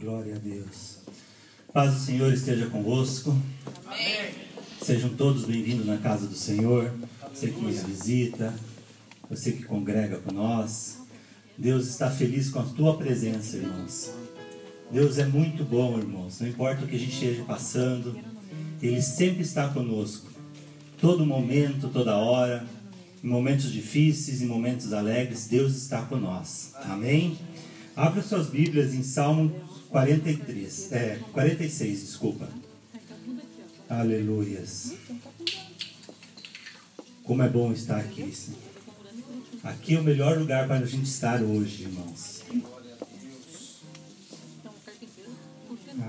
Glória a Deus. Paz do Senhor esteja convosco. Amém. Sejam todos bem-vindos na casa do Senhor. Você que nos visita, você que congrega com nós. Deus está feliz com a tua presença, irmãos. Deus é muito bom, irmãos. Não importa o que a gente esteja passando, Ele sempre está conosco. Todo momento, toda hora, em momentos difíceis, em momentos alegres, Deus está conosco. Amém? Abra suas Bíblias em Salmo 43, é, 46, desculpa. Aleluias. Como é bom estar aqui. Aqui é o melhor lugar para a gente estar hoje, irmãos.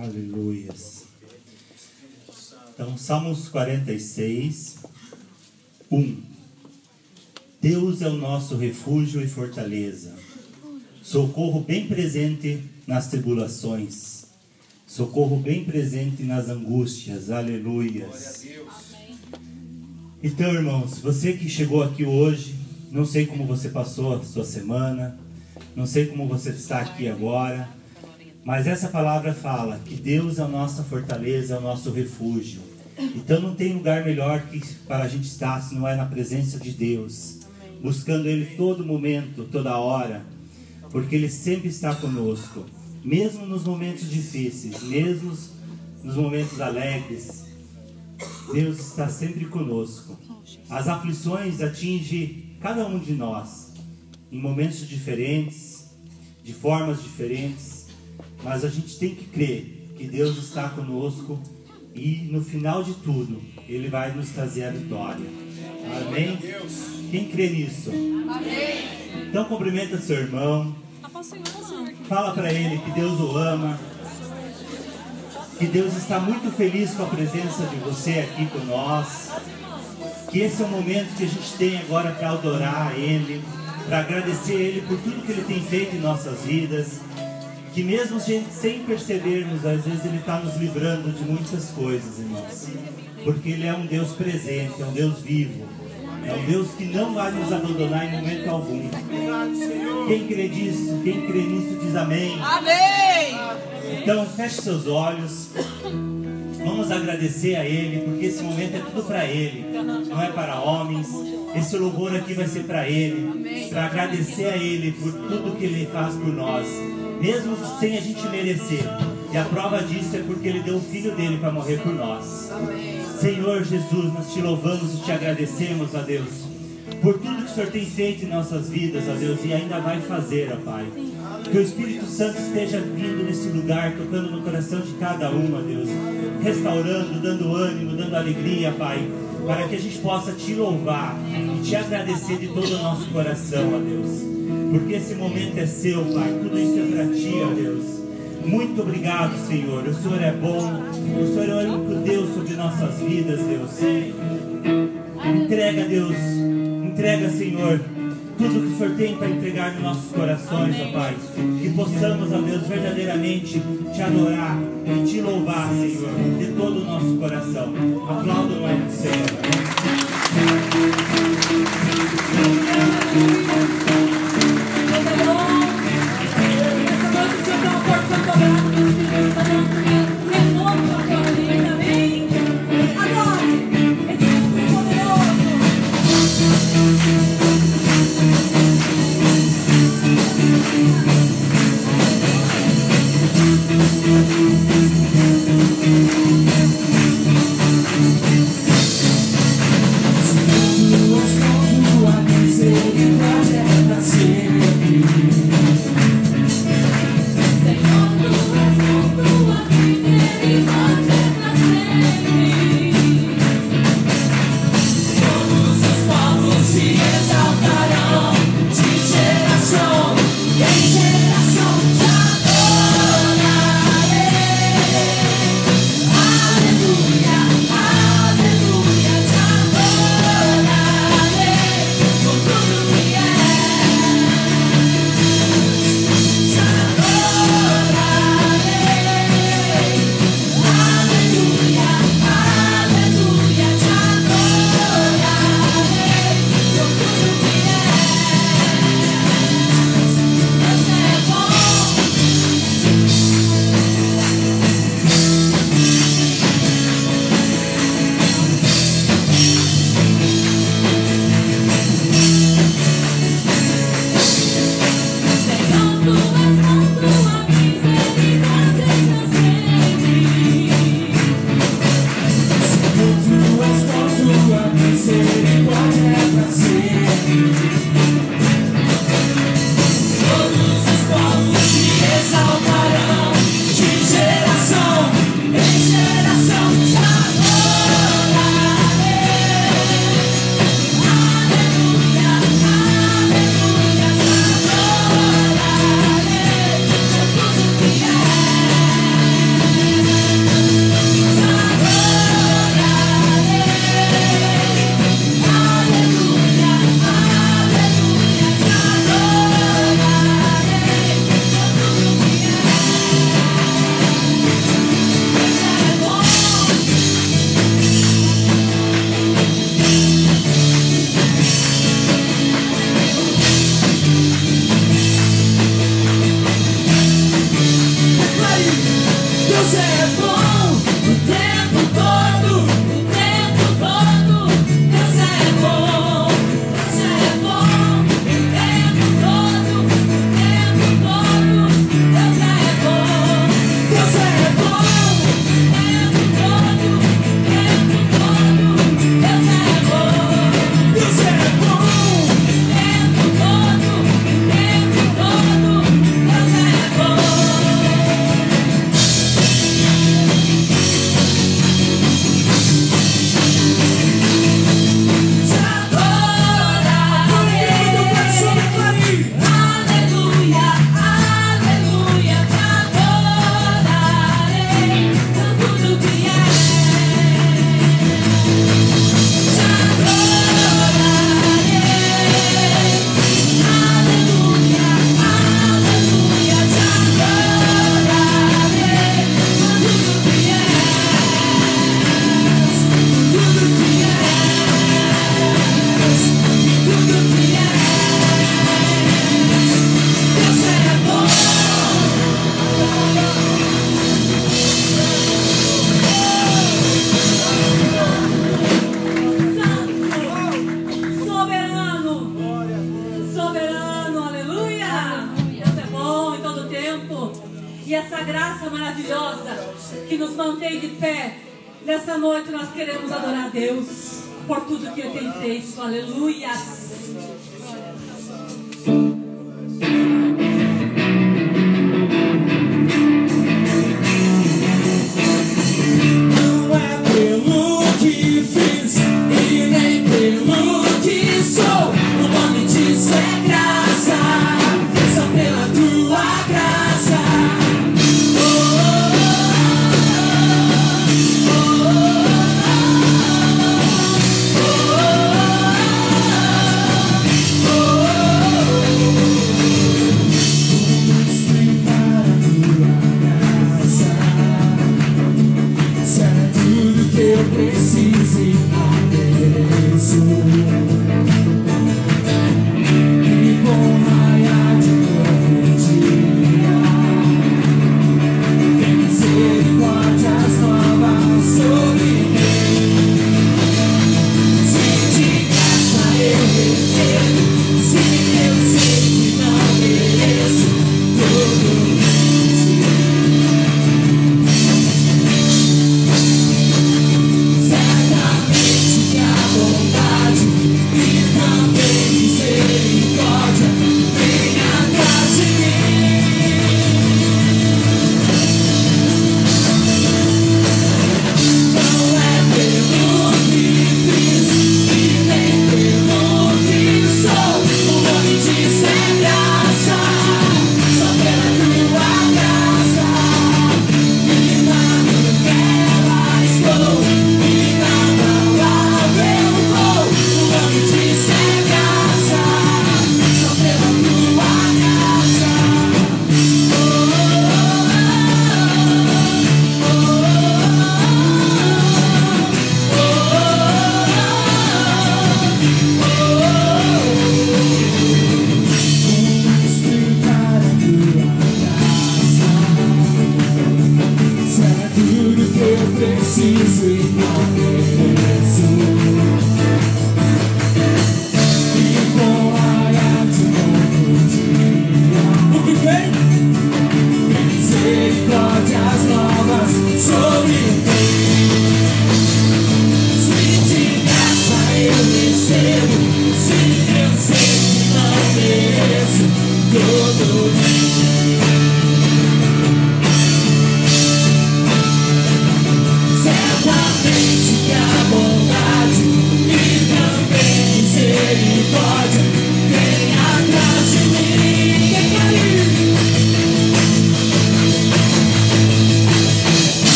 Aleluias. Então, Salmos 46, 1. Deus é o nosso refúgio e fortaleza, socorro bem presente nas tribulações, socorro bem presente nas angústias. Aleluias. Então, irmãos, você que chegou aqui hoje, não sei como você passou a sua semana, não sei como você está aqui agora, mas essa palavra fala que Deus é a nossa fortaleza, é o nosso refúgio. Então não tem lugar melhor que para a gente estar se não é na presença de Deus, buscando Ele todo momento, toda hora, porque Ele sempre está conosco, mesmo nos momentos difíceis, mesmo nos momentos alegres. Deus está sempre conosco. As aflições atingem cada um de nós em momentos diferentes, de formas diferentes mas a gente tem que crer que Deus está conosco e no final de tudo Ele vai nos trazer a vitória. Amém? Quem crê nisso? Amém. Então cumprimenta seu irmão. Fala para ele que Deus o ama. Que Deus está muito feliz com a presença de você aqui com nós. Que esse é o momento que a gente tem agora para adorar Ele, para agradecer Ele por tudo que Ele tem feito em nossas vidas que mesmo sem percebermos, às vezes Ele está nos livrando de muitas coisas, irmãos. Porque Ele é um Deus presente, é um Deus vivo. É um Deus que não vai nos abandonar em momento algum. Quem crê nisso, quem crê nisso diz amém. Amém. Então feche seus olhos. Vamos agradecer a Ele, porque esse momento é tudo para Ele, não é para homens. Esse louvor aqui vai ser para Ele, para agradecer a Ele por tudo que Ele faz por nós mesmo sem a gente merecer. E a prova disso é porque Ele deu o Filho dele para morrer por nós. Amém. Senhor Jesus, nós te louvamos e te agradecemos, a Deus, por tudo que o Senhor tem feito em nossas vidas, a Deus, e ainda vai fazer, ó Pai. Que o Espírito Santo esteja vindo nesse lugar, tocando no coração de cada um, ó Deus, restaurando, dando ânimo, dando alegria, Pai, para que a gente possa te louvar e te agradecer de todo o nosso coração, ó Deus. Porque esse momento é seu, Pai. Tudo isso é para ti, ó Deus. Muito obrigado, Senhor. O Senhor é bom. O Senhor é o único Deus sobre nossas vidas, Deus. Entrega, Deus. Entrega, Senhor. Tudo que o Senhor tem para entregar nos nossos corações, ó Pai. Que possamos, ó Deus, verdadeiramente te adorar e te louvar, Senhor, de todo o nosso coração. Aplauda o Senhor.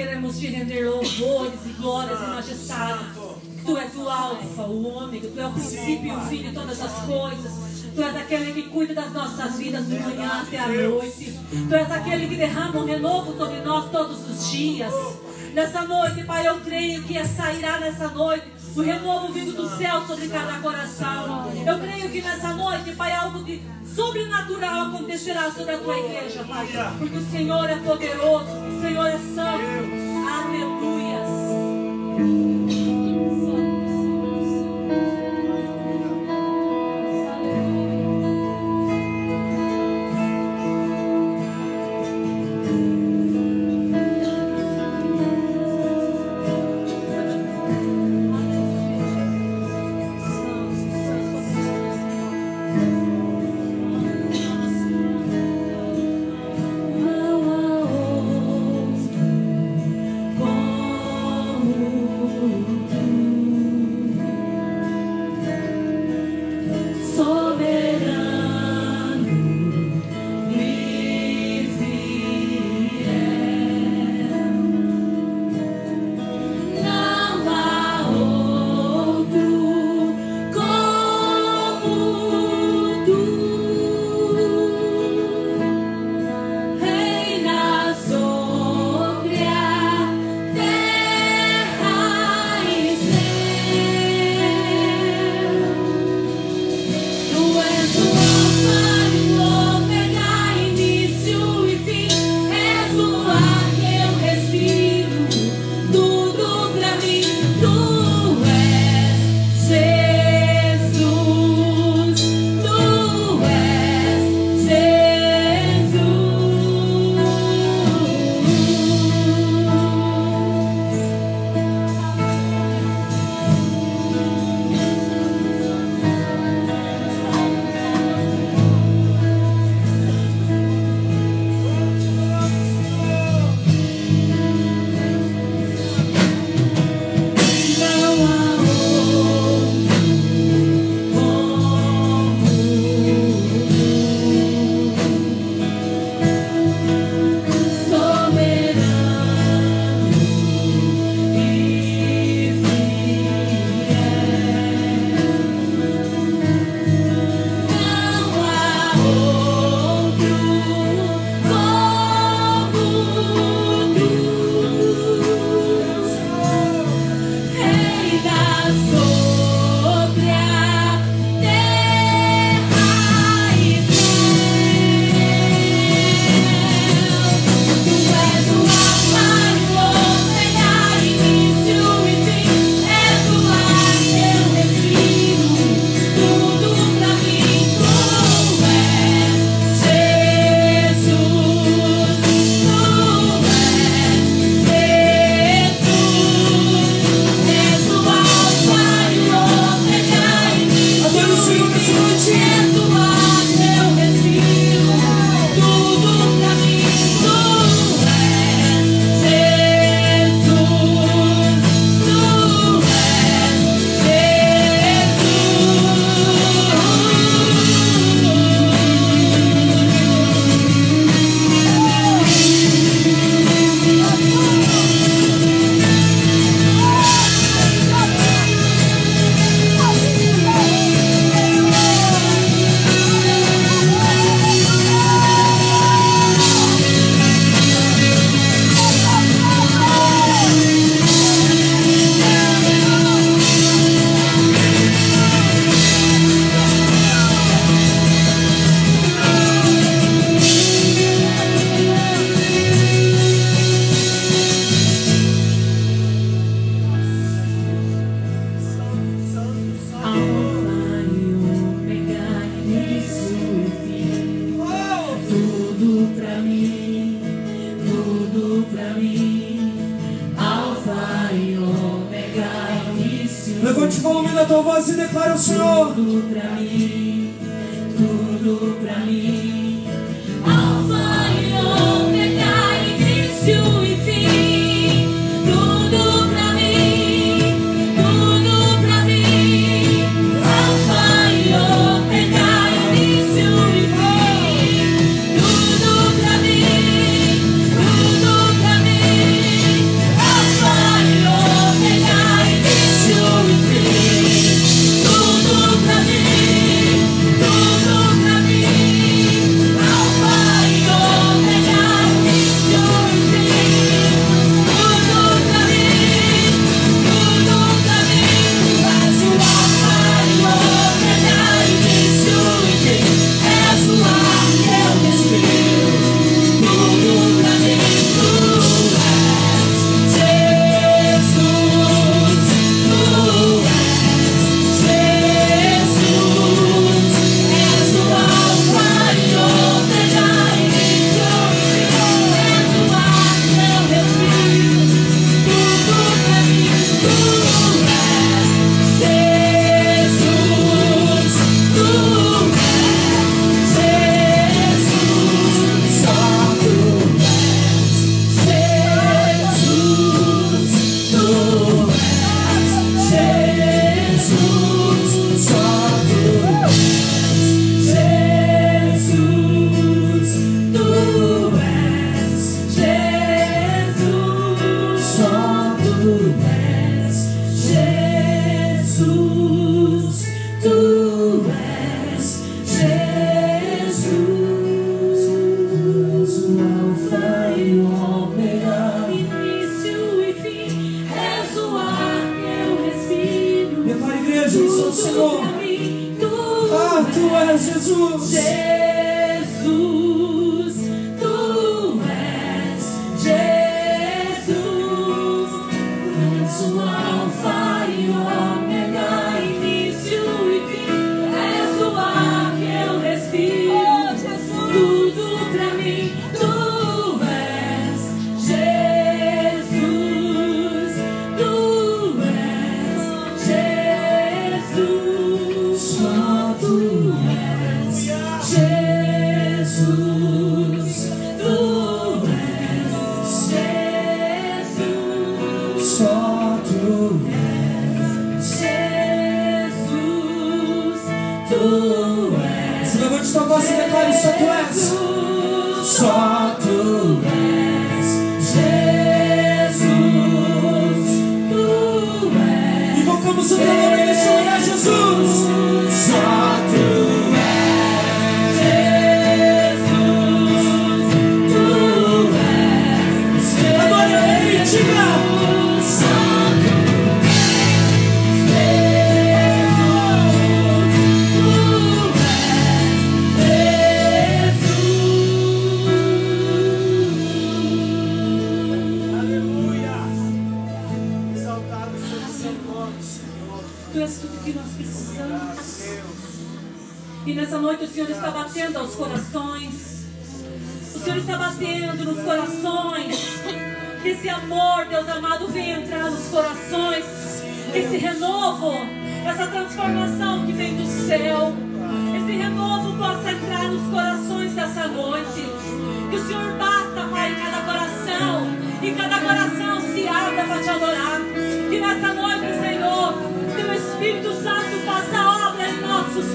queremos te render louvores e glórias e majestade. Tu és o Alfa, o Ômega, tu és o princípio e o fim de todas as coisas. Tu és aquele que cuida das nossas vidas do manhã até a noite. Tu és aquele que derrama um renovo sobre nós todos os dias. Nessa noite, Pai, eu creio que sairá nessa noite o renovo vindo do céu sobre cada coração. Eu creio que nessa noite, Pai, algo de sobrenatural acontecerá sobre a tua igreja, Pai. Porque o Senhor é poderoso, o Senhor é santo. Aleluias.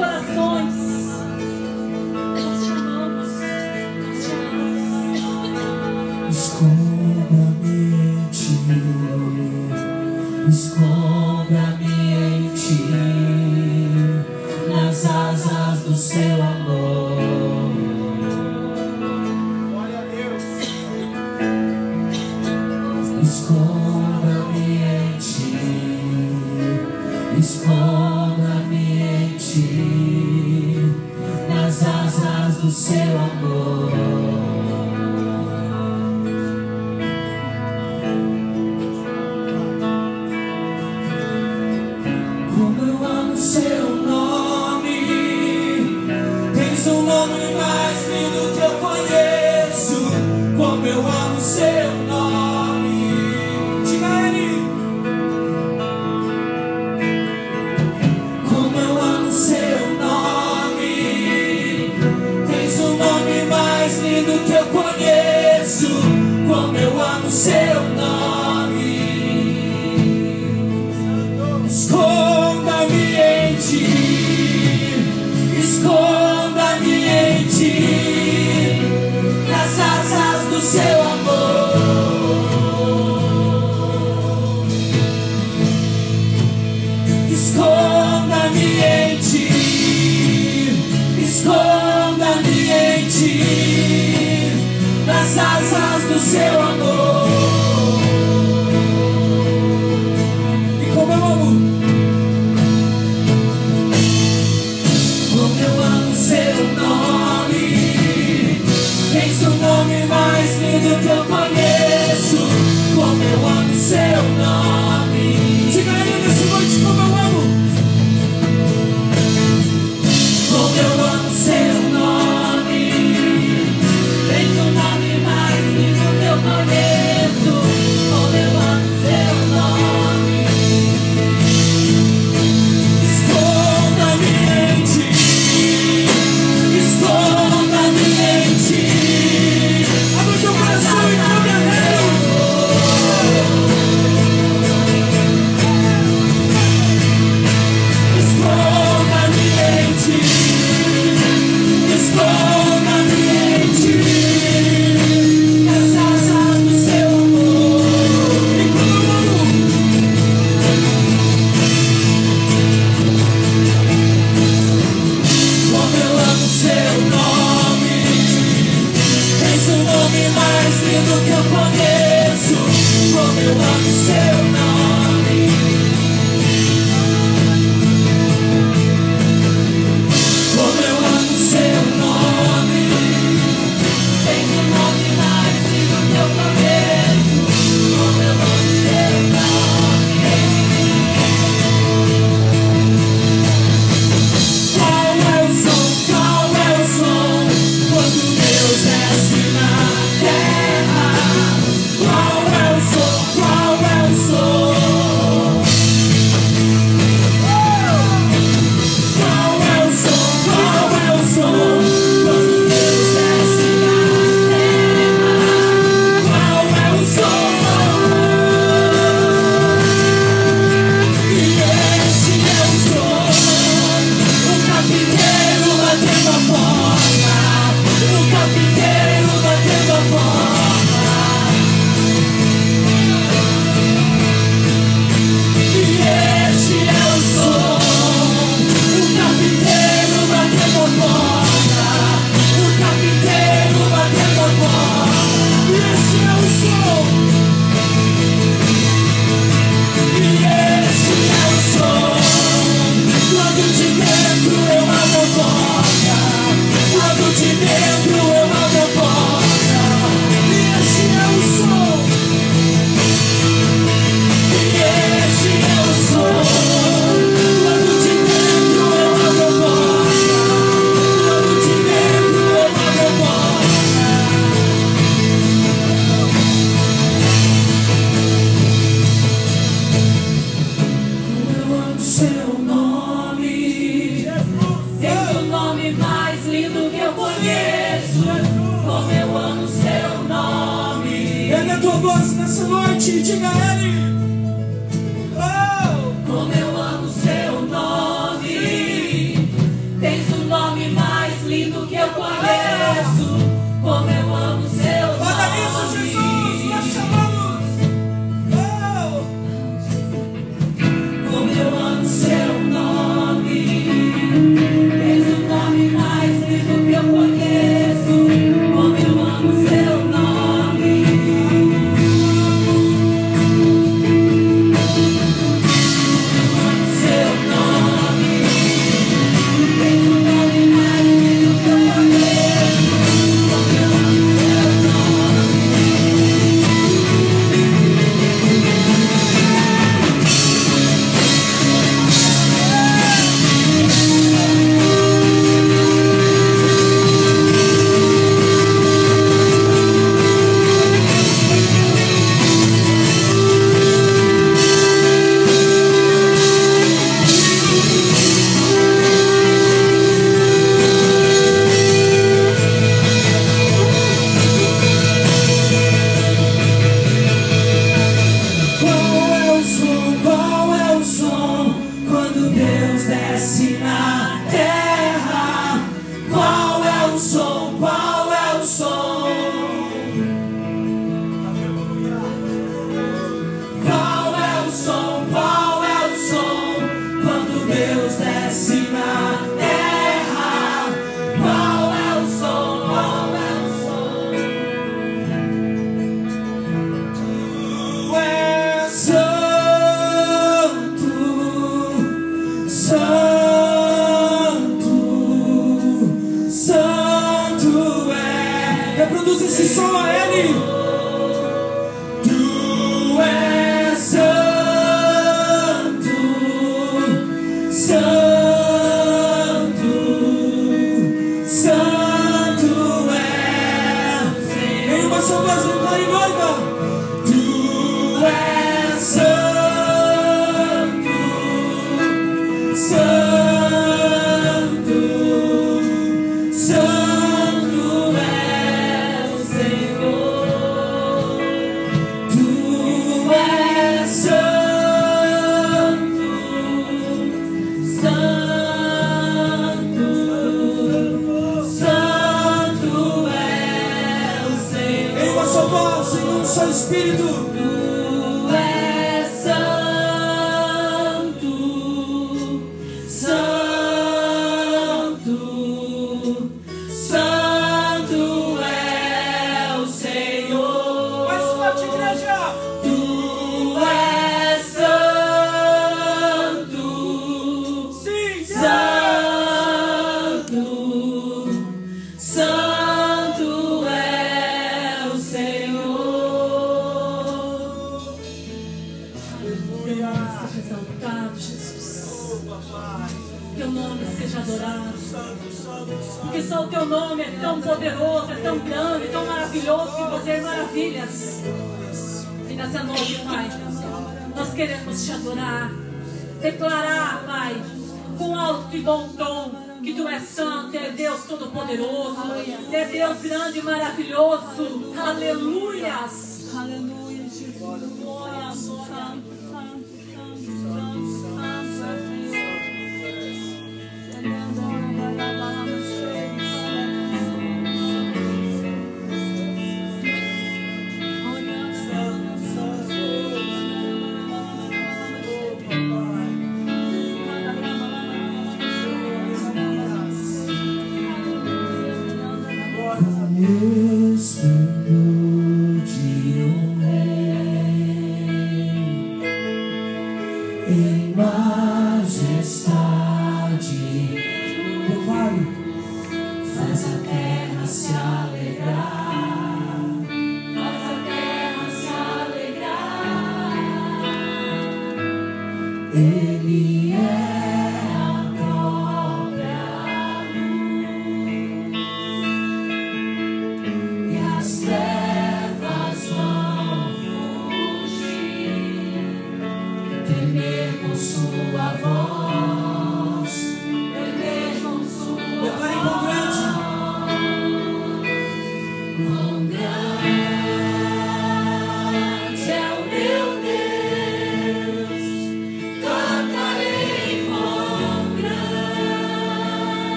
Corações.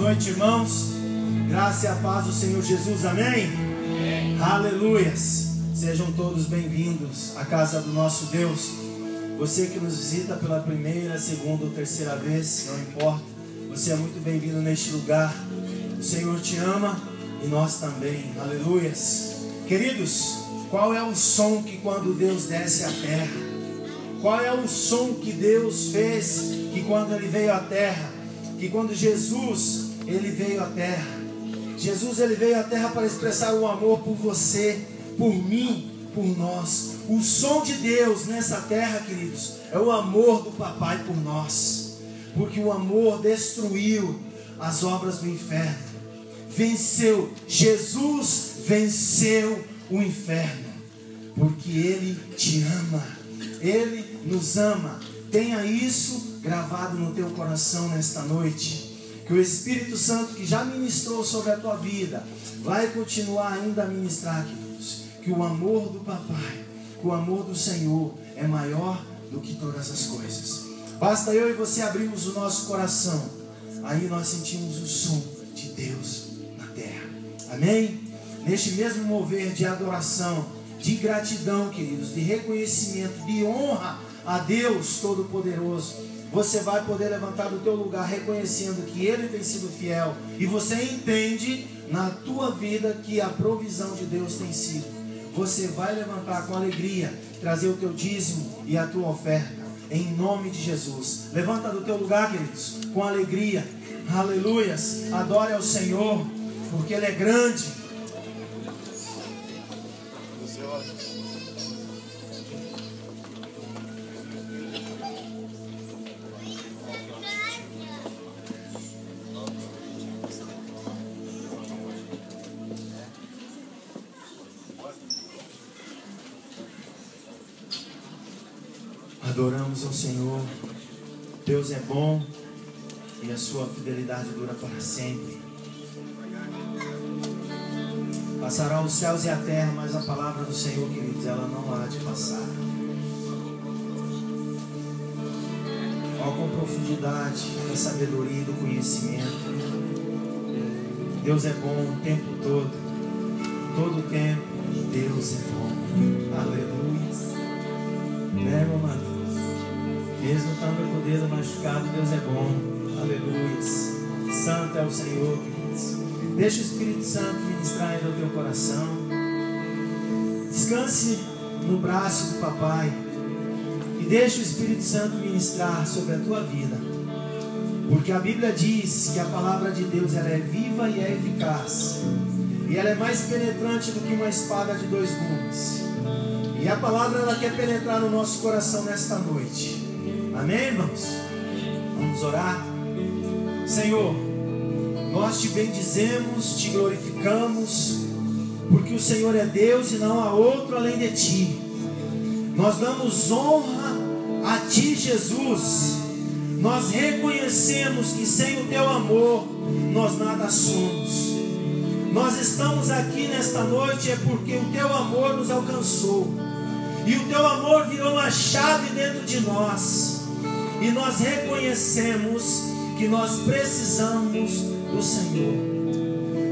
Noite, irmãos. Graça e a paz do Senhor Jesus, amém? Aleluias! Sejam todos bem-vindos à casa do nosso Deus. Você que nos visita pela primeira, segunda ou terceira vez, não importa, você é muito bem-vindo neste lugar. O Senhor te ama e nós também, aleluias. Queridos, qual é o som que quando Deus desce à terra? Qual é o som que Deus fez que quando ele veio à terra, que quando Jesus ele veio à terra, Jesus ele veio à terra para expressar o amor por você, por mim, por nós. O som de Deus nessa terra, queridos, é o amor do papai por nós. Porque o amor destruiu as obras do inferno. Venceu, Jesus venceu o inferno. Porque ele te ama. Ele nos ama. Tenha isso gravado no teu coração nesta noite. Que o Espírito Santo que já ministrou sobre a tua vida vai continuar ainda a ministrar, queridos. Que o amor do Papai, que o amor do Senhor é maior do que todas as coisas. Basta eu e você abrirmos o nosso coração. Aí nós sentimos o som de Deus na terra. Amém? Neste mesmo mover de adoração, de gratidão, queridos, de reconhecimento, de honra a Deus Todo-Poderoso você vai poder levantar do teu lugar reconhecendo que Ele tem sido fiel e você entende na tua vida que a provisão de Deus tem sido. Você vai levantar com alegria, trazer o teu dízimo e a tua oferta, em nome de Jesus. Levanta do teu lugar, queridos, com alegria, aleluias. Adore ao Senhor, porque Ele é grande Deus é bom e a sua fidelidade dura para sempre. Passarão os céus e a terra, mas a palavra do Senhor, queridos, ela não há de passar. Ó, com profundidade da sabedoria e do conhecimento. Deus é bom o tempo todo. Todo o tempo, Deus é bom. Aleluia. Mesmo estando com o dedo machucado, Deus é bom. Aleluia. Santo é o Senhor, queridos. Deixa o Espírito Santo ministrar no teu coração. Descanse no braço do papai. E deixa o Espírito Santo ministrar sobre a tua vida. Porque a Bíblia diz que a palavra de Deus ela é viva e é eficaz. E ela é mais penetrante do que uma espada de dois gumes. E a palavra ela quer penetrar no nosso coração nesta noite. Amém, irmãos? Vamos orar. Senhor, nós te bendizemos, te glorificamos, porque o Senhor é Deus e não há outro além de ti. Nós damos honra a ti, Jesus. Nós reconhecemos que sem o teu amor nós nada somos. Nós estamos aqui nesta noite é porque o teu amor nos alcançou. E o teu amor virou uma chave dentro de nós e nós reconhecemos que nós precisamos do Senhor.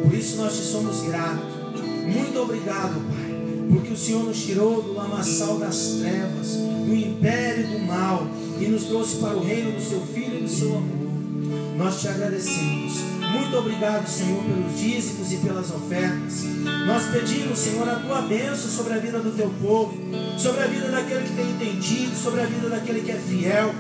Por isso nós te somos gratos. Muito obrigado, Pai, porque o Senhor nos tirou do lamaçal das trevas, do império do mal e nos trouxe para o reino do seu Filho e do seu amor. Nós te agradecemos. Muito obrigado, Senhor, pelos dízimos e pelas ofertas. Nós pedimos, Senhor, a tua bênção sobre a vida do teu povo, sobre a vida daquele que tem entendido, sobre a vida daquele que é fiel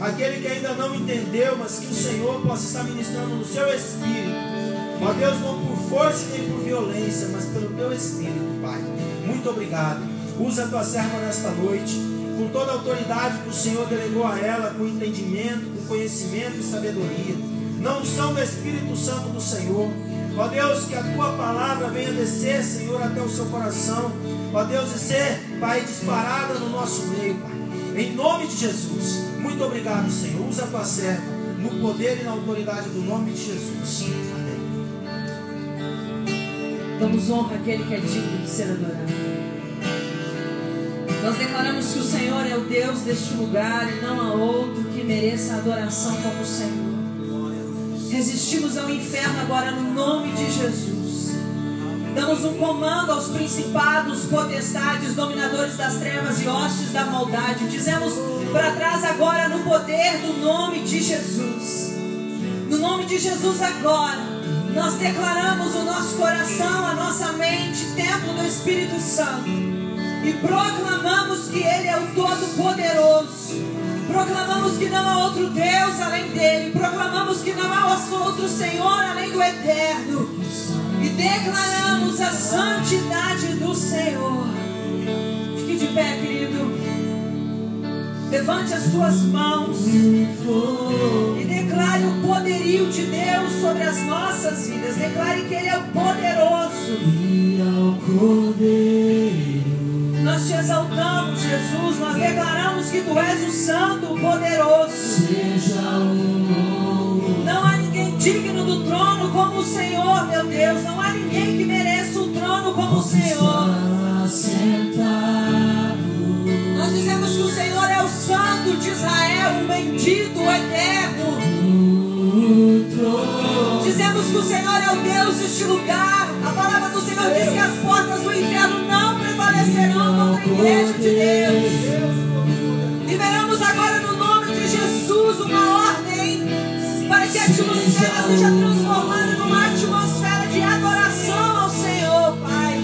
aquele que ainda não entendeu, mas que o Senhor possa estar ministrando no seu espírito. Ó Deus, não por força nem por violência, mas pelo teu espírito, Pai. Muito obrigado. Usa a tua serva nesta noite, com toda a autoridade que o Senhor delegou a ela, com entendimento, com conhecimento e sabedoria. Não são do Espírito Santo do Senhor. Ó Deus, que a tua palavra venha descer, Senhor, até o seu coração. Ó Deus, e ser, Pai, disparada no nosso meio, Pai. Em nome de Jesus. Muito obrigado, Senhor. Usa a tua serva no poder e na autoridade do nome de Jesus. Amém. Damos honra àquele que é digno de ser adorado. Nós declaramos que o Senhor é o Deus deste lugar e não há outro que mereça adoração como o Senhor. Resistimos ao inferno agora no nome de Jesus. Damos um comando aos principados, potestades, dominadores das trevas e hostes da maldade. Dizemos para trás agora no poder do nome de Jesus. No nome de Jesus agora, nós declaramos o nosso coração, a nossa mente, templo do Espírito Santo. E proclamamos que Ele é o Todo-Poderoso. Proclamamos que não há outro Deus além dele. Proclamamos que não há outro Senhor além do Eterno. E declaramos a santidade do Senhor. Fique de pé, querido. Levante as suas mãos e declare o poderio de Deus sobre as nossas vidas. Declare que Ele é poderoso. E Nós te exaltamos, Jesus. Nós declaramos que Tu és o Santo, o poderoso. seja o digno do trono como o Senhor, meu Deus. Não há ninguém que mereça o trono como o Senhor. Nós dizemos que o Senhor é o Santo de Israel, o bendito, o eterno. Dizemos que o Senhor é o Deus deste lugar. A palavra do Senhor diz que as portas do inferno não prevalecerão contra a igreja de Deus. Liberamos agora no nome de Jesus uma ordem para que a atmosfera seja transformada numa atmosfera de adoração ao Senhor, Pai.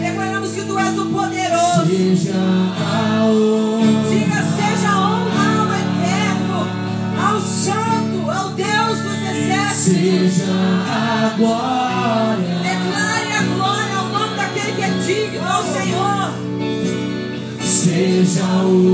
Declaramos que Tu és o poderoso. Seja a honra, Diga, seja honra ao eterno, ao santo, ao Deus dos exércitos. seja a glória, Declare a glória ao nome daquele que é digno, ao Senhor. seja o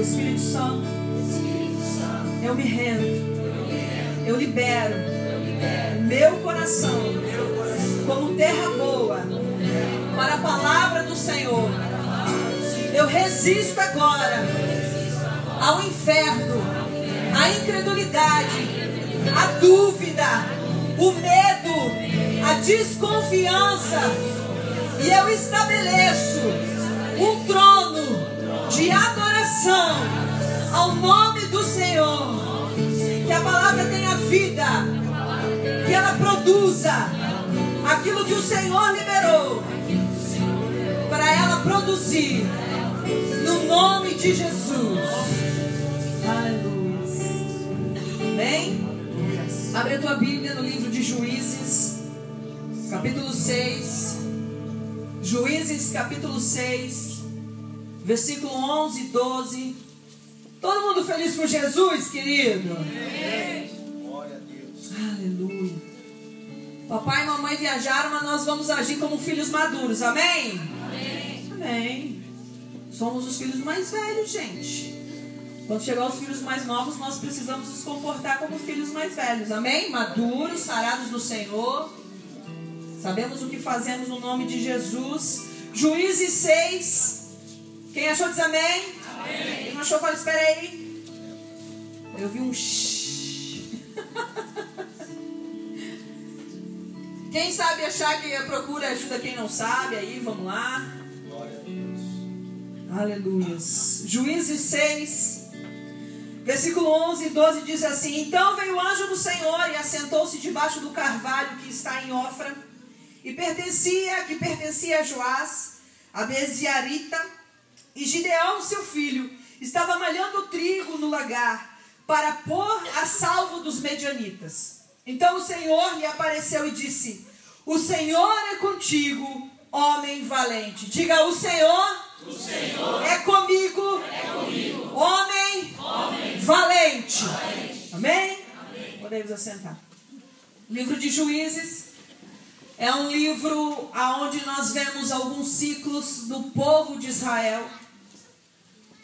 Espírito Santo, eu me rendo. Eu libero. Meu coração. Como terra boa. Para a palavra do Senhor. Eu resisto agora ao inferno, à incredulidade, à dúvida, o medo, a desconfiança. E eu estabeleço um trono de adoração ao nome do Senhor. Que a palavra tenha vida, que ela produza aquilo que o Senhor liberou para ela produzir, no nome de Jesus. Aleluia. Amém? Abre a tua Bíblia no livro de Juízes, capítulo 6. Juízes, capítulo 6, versículo 11 e 12. Todo mundo feliz com Jesus, querido? Aleluia. Papai e mamãe viajaram, mas nós vamos agir como filhos maduros, amém? Amém. Somos os filhos mais velhos, gente. Quando chegar os filhos mais novos, nós precisamos nos comportar como filhos mais velhos. Amém? Maduros, sarados do Senhor. Sabemos o que fazemos no nome de Jesus. Juízes 6. Quem achou diz amém? Amém. Quem não achou, fala, espera aí. Eu vi um shhh. Quem sabe achar que procura ajuda quem não sabe, aí vamos lá. Glória a Deus. Aleluia. Juízes 6, versículo 11 e 12 diz assim: Então veio o anjo do Senhor e assentou-se debaixo do carvalho que está em Ofra, e pertencia, que pertencia a Joás, a Beziarita, e Gideão, seu filho, estava malhando trigo no lagar, para pôr a salvo dos medianitas. Então o Senhor lhe apareceu e disse: O Senhor é contigo, homem valente. Diga: O Senhor, O Senhor é comigo, é comigo. homem, Homem valente. valente. Amém? Amém. Podemos assentar. Livro de Juízes é um livro aonde nós vemos alguns ciclos do povo de Israel.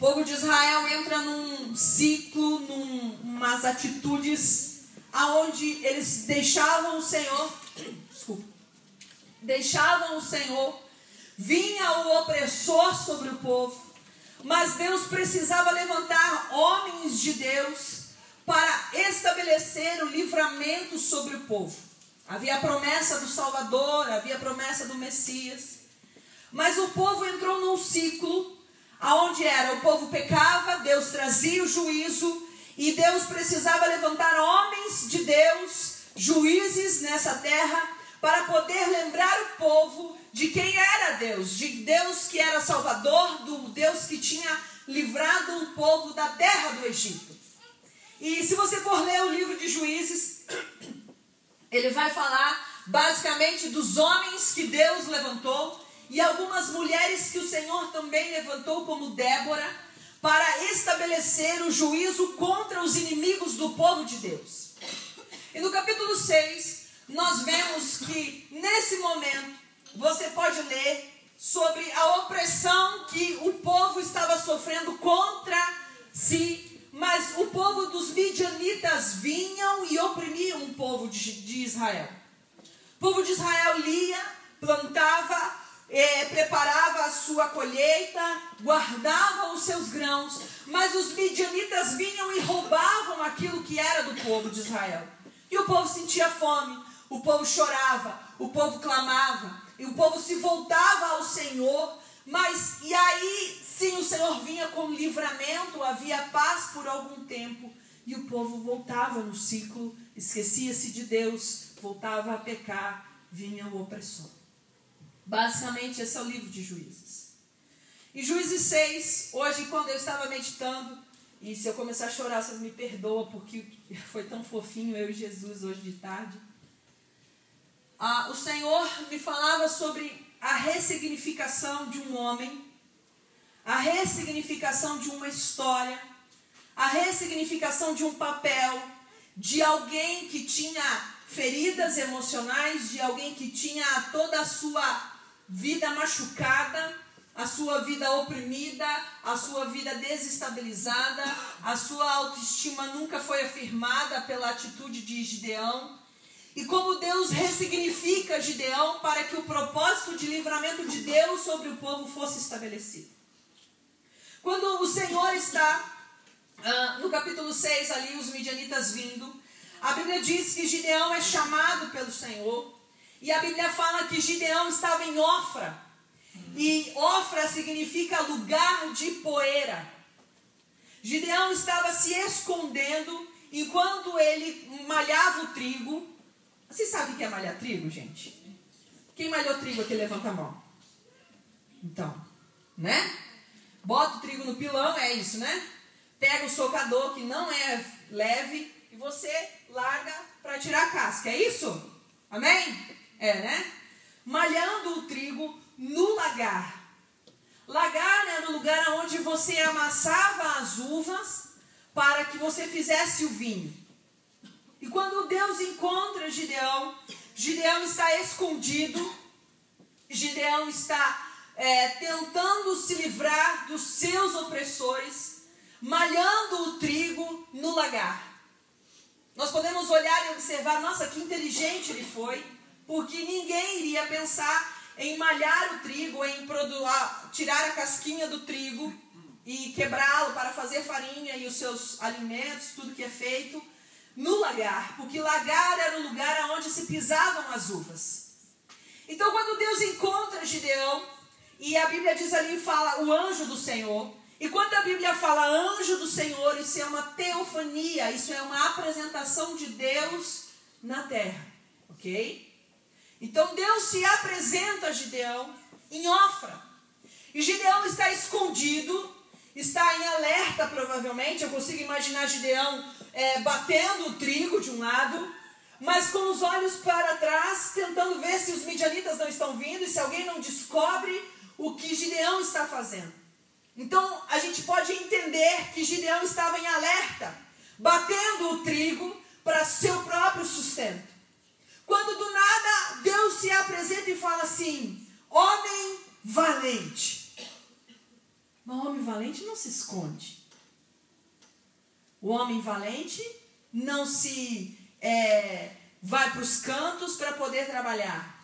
O povo de Israel entra num ciclo, num, umas atitudes aonde eles deixavam o Senhor, desculpa, deixavam o Senhor, vinha o opressor sobre o povo, mas Deus precisava levantar homens de Deus para estabelecer o livramento sobre o povo. Havia a promessa do Salvador, havia a promessa do Messias. Mas o povo entrou num ciclo aonde era o povo pecava, Deus trazia o juízo e Deus precisava levantar homens de Deus, juízes nessa terra, para poder lembrar o povo de quem era Deus, de Deus que era Salvador, do Deus que tinha livrado o povo da terra do Egito. E se você for ler o livro de Juízes, ele vai falar basicamente dos homens que Deus levantou e algumas mulheres que o Senhor também levantou, como Débora, para estabelecer o juízo contra os inimigos do povo de Deus. E no capítulo 6, nós vemos que nesse momento você pode ler sobre a opressão que o povo estava sofrendo contra si mas o povo dos midianitas vinham e oprimiam o povo de, de Israel. O povo de Israel lia, plantava, eh, preparava a sua colheita, guardava os seus grãos, mas os midianitas vinham e roubavam aquilo que era do povo de Israel. E o povo sentia fome, o povo chorava, o povo clamava, e o povo se voltava ao Senhor mas, e aí, sim, o Senhor vinha com livramento, havia paz por algum tempo, e o povo voltava no ciclo, esquecia-se de Deus, voltava a pecar, vinha o opressor. Basicamente, esse é o livro de Juízes. Em Juízes 6, hoje, quando eu estava meditando, e se eu começar a chorar, vocês me perdoam, porque foi tão fofinho eu e Jesus hoje de tarde. Ah, o Senhor me falava sobre a ressignificação de um homem, a ressignificação de uma história, a ressignificação de um papel, de alguém que tinha feridas emocionais, de alguém que tinha toda a sua vida machucada, a sua vida oprimida, a sua vida desestabilizada, a sua autoestima nunca foi afirmada pela atitude de Gideão. E como Deus ressignifica Gideão para que o propósito de livramento de Deus sobre o povo fosse estabelecido. Quando o Senhor está ah, no capítulo 6 ali, os midianitas vindo, a Bíblia diz que Gideão é chamado pelo Senhor. E a Bíblia fala que Gideão estava em Ofra. E Ofra significa lugar de poeira. Gideão estava se escondendo enquanto ele malhava o trigo. Vocês sabem o que é malhar trigo, gente? Quem malhou trigo aqui, levanta a mão. Então, né? Bota o trigo no pilão, é isso, né? Pega o socador, que não é leve, e você larga para tirar a casca, é isso? Amém? É, né? Malhando o trigo no lagar. Lagar era o lugar onde você amassava as uvas para que você fizesse o vinho. E quando Deus encontra Gideão, Gideão está escondido, Gideão está é, tentando se livrar dos seus opressores, malhando o trigo no lagar. Nós podemos olhar e observar, nossa, que inteligente ele foi, porque ninguém iria pensar em malhar o trigo, em tirar a casquinha do trigo e quebrá-lo para fazer farinha e os seus alimentos, tudo que é feito, no lagar, porque lagar era o lugar onde se pisavam as uvas. Então, quando Deus encontra Gideão, e a Bíblia diz ali, fala o anjo do Senhor, e quando a Bíblia fala anjo do Senhor, isso é uma teofania, isso é uma apresentação de Deus na terra, ok? Então Deus se apresenta a Gideão em Ofra. E Gideão está escondido, está em alerta provavelmente. Eu consigo imaginar Gideão é, batendo o trigo de um lado, mas com os olhos para trás, tentando ver se os midianitas não estão vindo e se alguém não descobre o que Gideão está fazendo. Então a gente pode entender que Gideão estava em alerta, batendo o trigo para seu próprio sustento. Quando do nada Deus se apresenta e fala assim: homem valente. Mas o homem valente não se esconde. O homem valente não se é, vai para os cantos para poder trabalhar.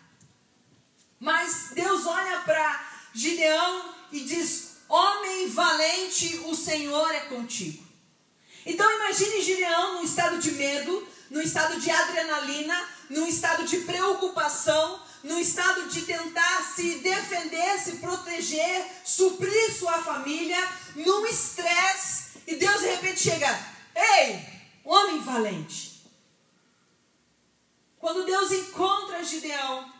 Mas Deus olha para Gideão e diz: Homem valente, o Senhor é contigo. Então imagine Gideão num estado de medo, num estado de adrenalina, num estado de preocupação, num estado de tentar se defender, se proteger, suprir sua família, num estresse, e Deus de repente chega: Ei, homem valente. Quando Deus encontra Gideão,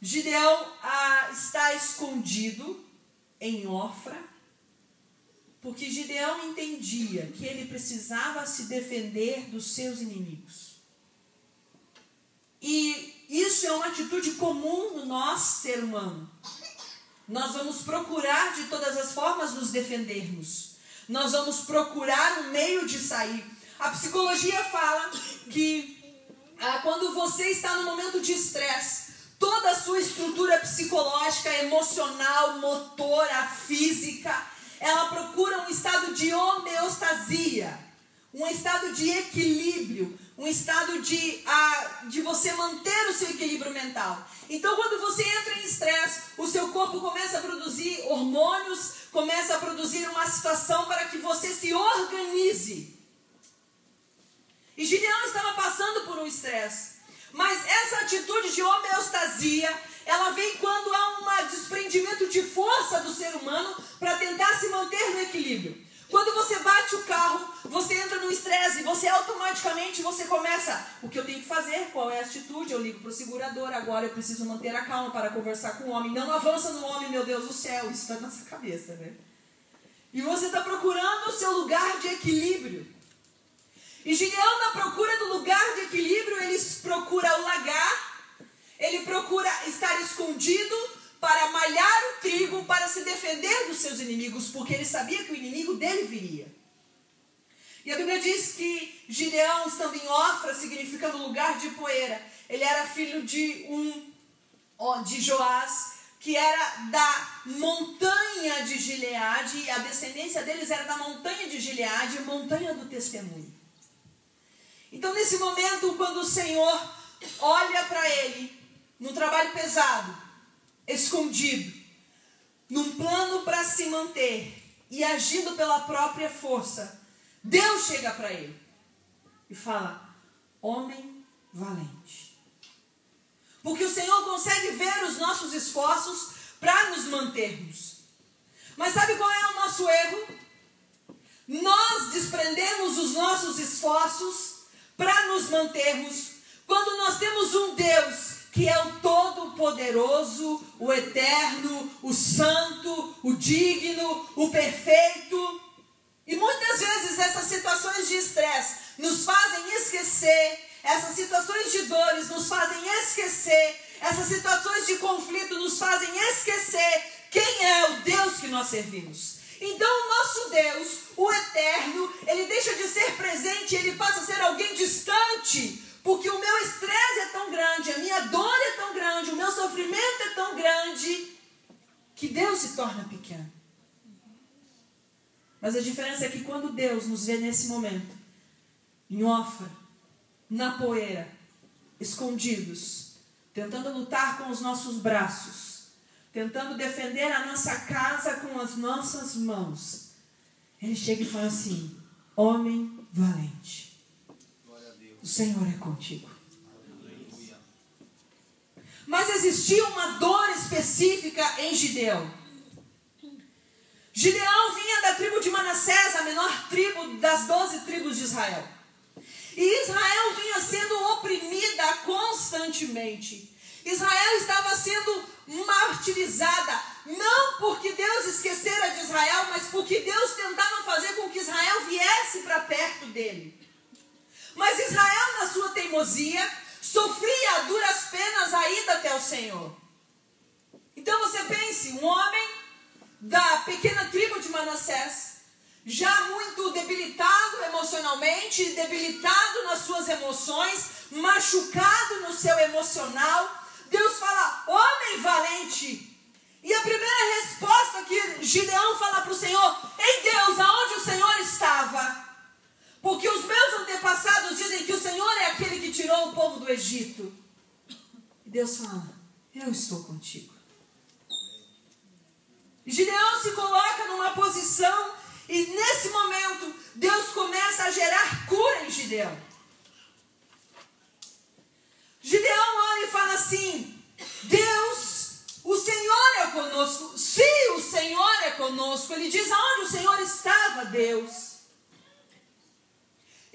Gideão ah, está escondido em Ofra, porque Gideão entendia que ele precisava se defender dos seus inimigos. E isso é uma atitude comum no nosso ser humano. Nós vamos procurar de todas as formas nos defendermos. Nós vamos procurar um meio de sair. A psicologia fala que ah, quando você está no momento de estresse, toda a sua estrutura psicológica, emocional, motora, física, ela procura um estado de homeostasia, um estado de equilíbrio, um estado de, de você manter o seu equilíbrio mental. Então, quando você entra em estresse, o seu corpo começa a produzir hormônios, começa a produzir uma situação para que você se organize. E Gideão estava passando por um estresse. Mas essa atitude de homeostasia, ela vem quando há um desprendimento de força do ser humano para tentar se manter no equilíbrio. Quando você bate o carro, você entra no estresse, você automaticamente você começa, o que eu tenho que fazer? Qual é a atitude? Eu ligo para o segurador, agora eu preciso manter a calma para conversar com o homem. Não avança no homem, meu Deus do céu, isso está na sua cabeça, né? E você está procurando o seu lugar de equilíbrio. E Gideão, na procura do lugar de equilíbrio, ele procura o lagar, ele procura estar escondido para malhar o trigo, para se defender dos seus inimigos, porque ele sabia que o inimigo dele viria. E a Bíblia diz que Gideão, estando em Ofra, significando lugar de poeira, ele era filho de um de Joás, que era da montanha de Gileade, e a descendência deles era da montanha de Gileade, montanha do testemunho. Então, nesse momento, quando o Senhor olha para ele, num trabalho pesado, escondido, num plano para se manter e agindo pela própria força, Deus chega para ele e fala: Homem valente. Porque o Senhor consegue ver os nossos esforços para nos mantermos. Mas sabe qual é o nosso erro? Nós desprendemos os nossos esforços para nos mantermos, quando nós temos um Deus que é o Todo-Poderoso, o Eterno, o Santo, o Digno, o Perfeito. E muitas vezes essas situações de estresse nos fazem esquecer, essas situações de dores nos fazem esquecer, essas situações de conflito nos fazem esquecer quem é o Deus que nós servimos. Então, o nosso Deus, o eterno, ele deixa de ser presente, ele passa a ser alguém distante, porque o meu estresse é tão grande, a minha dor é tão grande, o meu sofrimento é tão grande, que Deus se torna pequeno. Mas a diferença é que quando Deus nos vê nesse momento, em Ofra, na poeira, escondidos, tentando lutar com os nossos braços, tentando defender a nossa casa com as nossas mãos, ele chega e fala assim: Homem valente, o Senhor é contigo. Mas existia uma dor específica em Gideão. Gideão vinha da tribo de Manassés, a menor tribo das doze tribos de Israel. E Israel vinha sendo oprimida constantemente. Israel estava sendo martirizada, não porque Deus esquecera de Israel, mas porque Deus tentava fazer com que Israel viesse para perto dele. Mas Israel, na sua teimosia, sofria a duras penas a ida até o Senhor. Então você pense, um homem da pequena tribo de Manassés, já muito debilitado emocionalmente, debilitado nas suas emoções, machucado no seu emocional, Deus fala, homem valente. E a primeira resposta que Gideão fala para o Senhor, ei Deus, aonde o Senhor estava? Porque os meus antepassados dizem que o Senhor é aquele que tirou o povo do Egito. E Deus fala, eu estou contigo. Gideão se coloca numa posição e nesse momento Deus começa a gerar cura em Gideão. Gideão olha e fala assim: Deus, o Senhor é conosco. Se o Senhor é conosco, ele diz aonde o Senhor estava, Deus.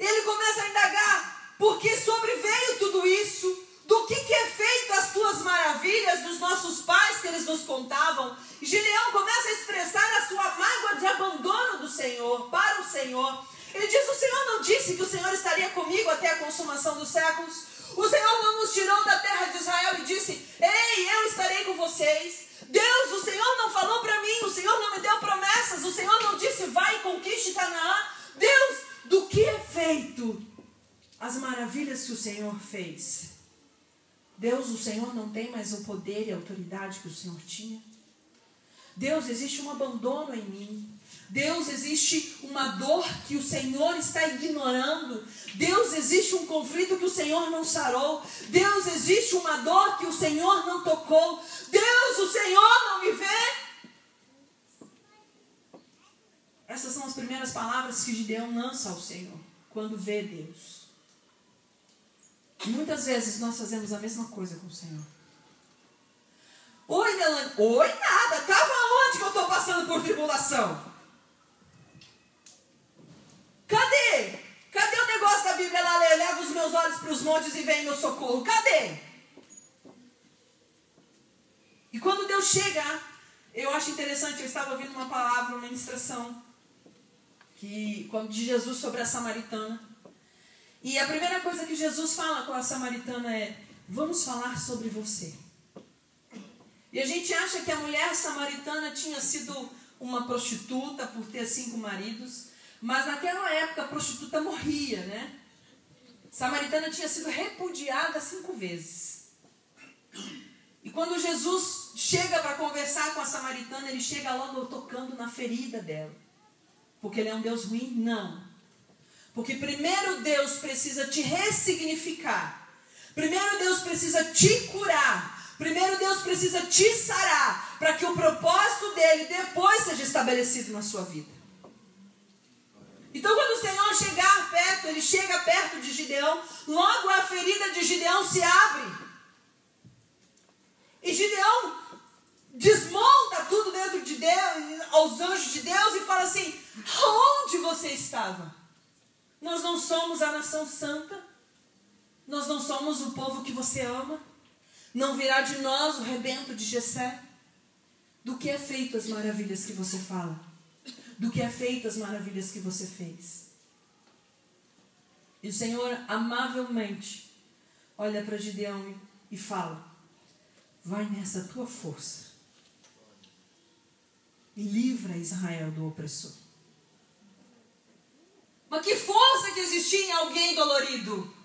Ele começa a indagar, porque sobreveio tudo isso, do que, que é feito as tuas maravilhas dos nossos pais que eles nos contavam. Gideão começa a expressar a sua mágoa de abandono do Senhor, para o Senhor. Ele diz: O Senhor não disse que o Senhor estaria comigo até a consumação dos séculos? O Senhor não nos tirou da terra de Israel e disse: Ei, eu estarei com vocês. Deus, o Senhor não falou para mim, o Senhor não me deu promessas, o Senhor não disse: Vai e conquiste Canaã. Deus, do que é feito as maravilhas que o Senhor fez? Deus, o Senhor não tem mais o poder e a autoridade que o Senhor tinha? Deus, existe um abandono em mim. Deus, existe uma dor que o Senhor está ignorando. Deus, existe um conflito que o Senhor não sarou. Deus, existe uma dor que o Senhor não tocou. Deus, o Senhor não me vê. Essas são as primeiras palavras que Gideão lança ao Senhor quando vê Deus. Muitas vezes nós fazemos a mesma coisa com o Senhor. Oi, Melanie. Oi, nada. Estava onde que eu estou passando por tribulação? Cadê? Cadê o negócio da Bíblia lá? Leva os meus olhos para os montes e vem meu socorro. Cadê? E quando Deus chega, eu acho interessante, eu estava ouvindo uma palavra, uma ministração, que, quando de Jesus sobre a samaritana. E a primeira coisa que Jesus fala com a samaritana é: Vamos falar sobre você. E a gente acha que a mulher samaritana tinha sido uma prostituta por ter cinco maridos, mas naquela época a prostituta morria, né? Samaritana tinha sido repudiada cinco vezes. E quando Jesus chega para conversar com a samaritana, ele chega logo tocando na ferida dela. Porque ele é um Deus ruim? Não. Porque primeiro Deus precisa te ressignificar. Primeiro Deus precisa te curar. Primeiro Deus precisa te sarar. Para que o propósito dele depois seja estabelecido na sua vida. Então, quando o Senhor chegar perto, ele chega perto de Gideão, logo a ferida de Gideão se abre. E Gideão desmonta tudo dentro de Deus, aos anjos de Deus, e fala assim: Onde você estava? Nós não somos a nação santa, nós não somos o povo que você ama, não virá de nós o rebento de Jessé. Do que é feito as maravilhas que você fala? Do que é feito as maravilhas que você fez? E o Senhor amavelmente olha para Gideão e fala: Vai nessa tua força e livra Israel do opressor. Mas que força que existia em alguém dolorido?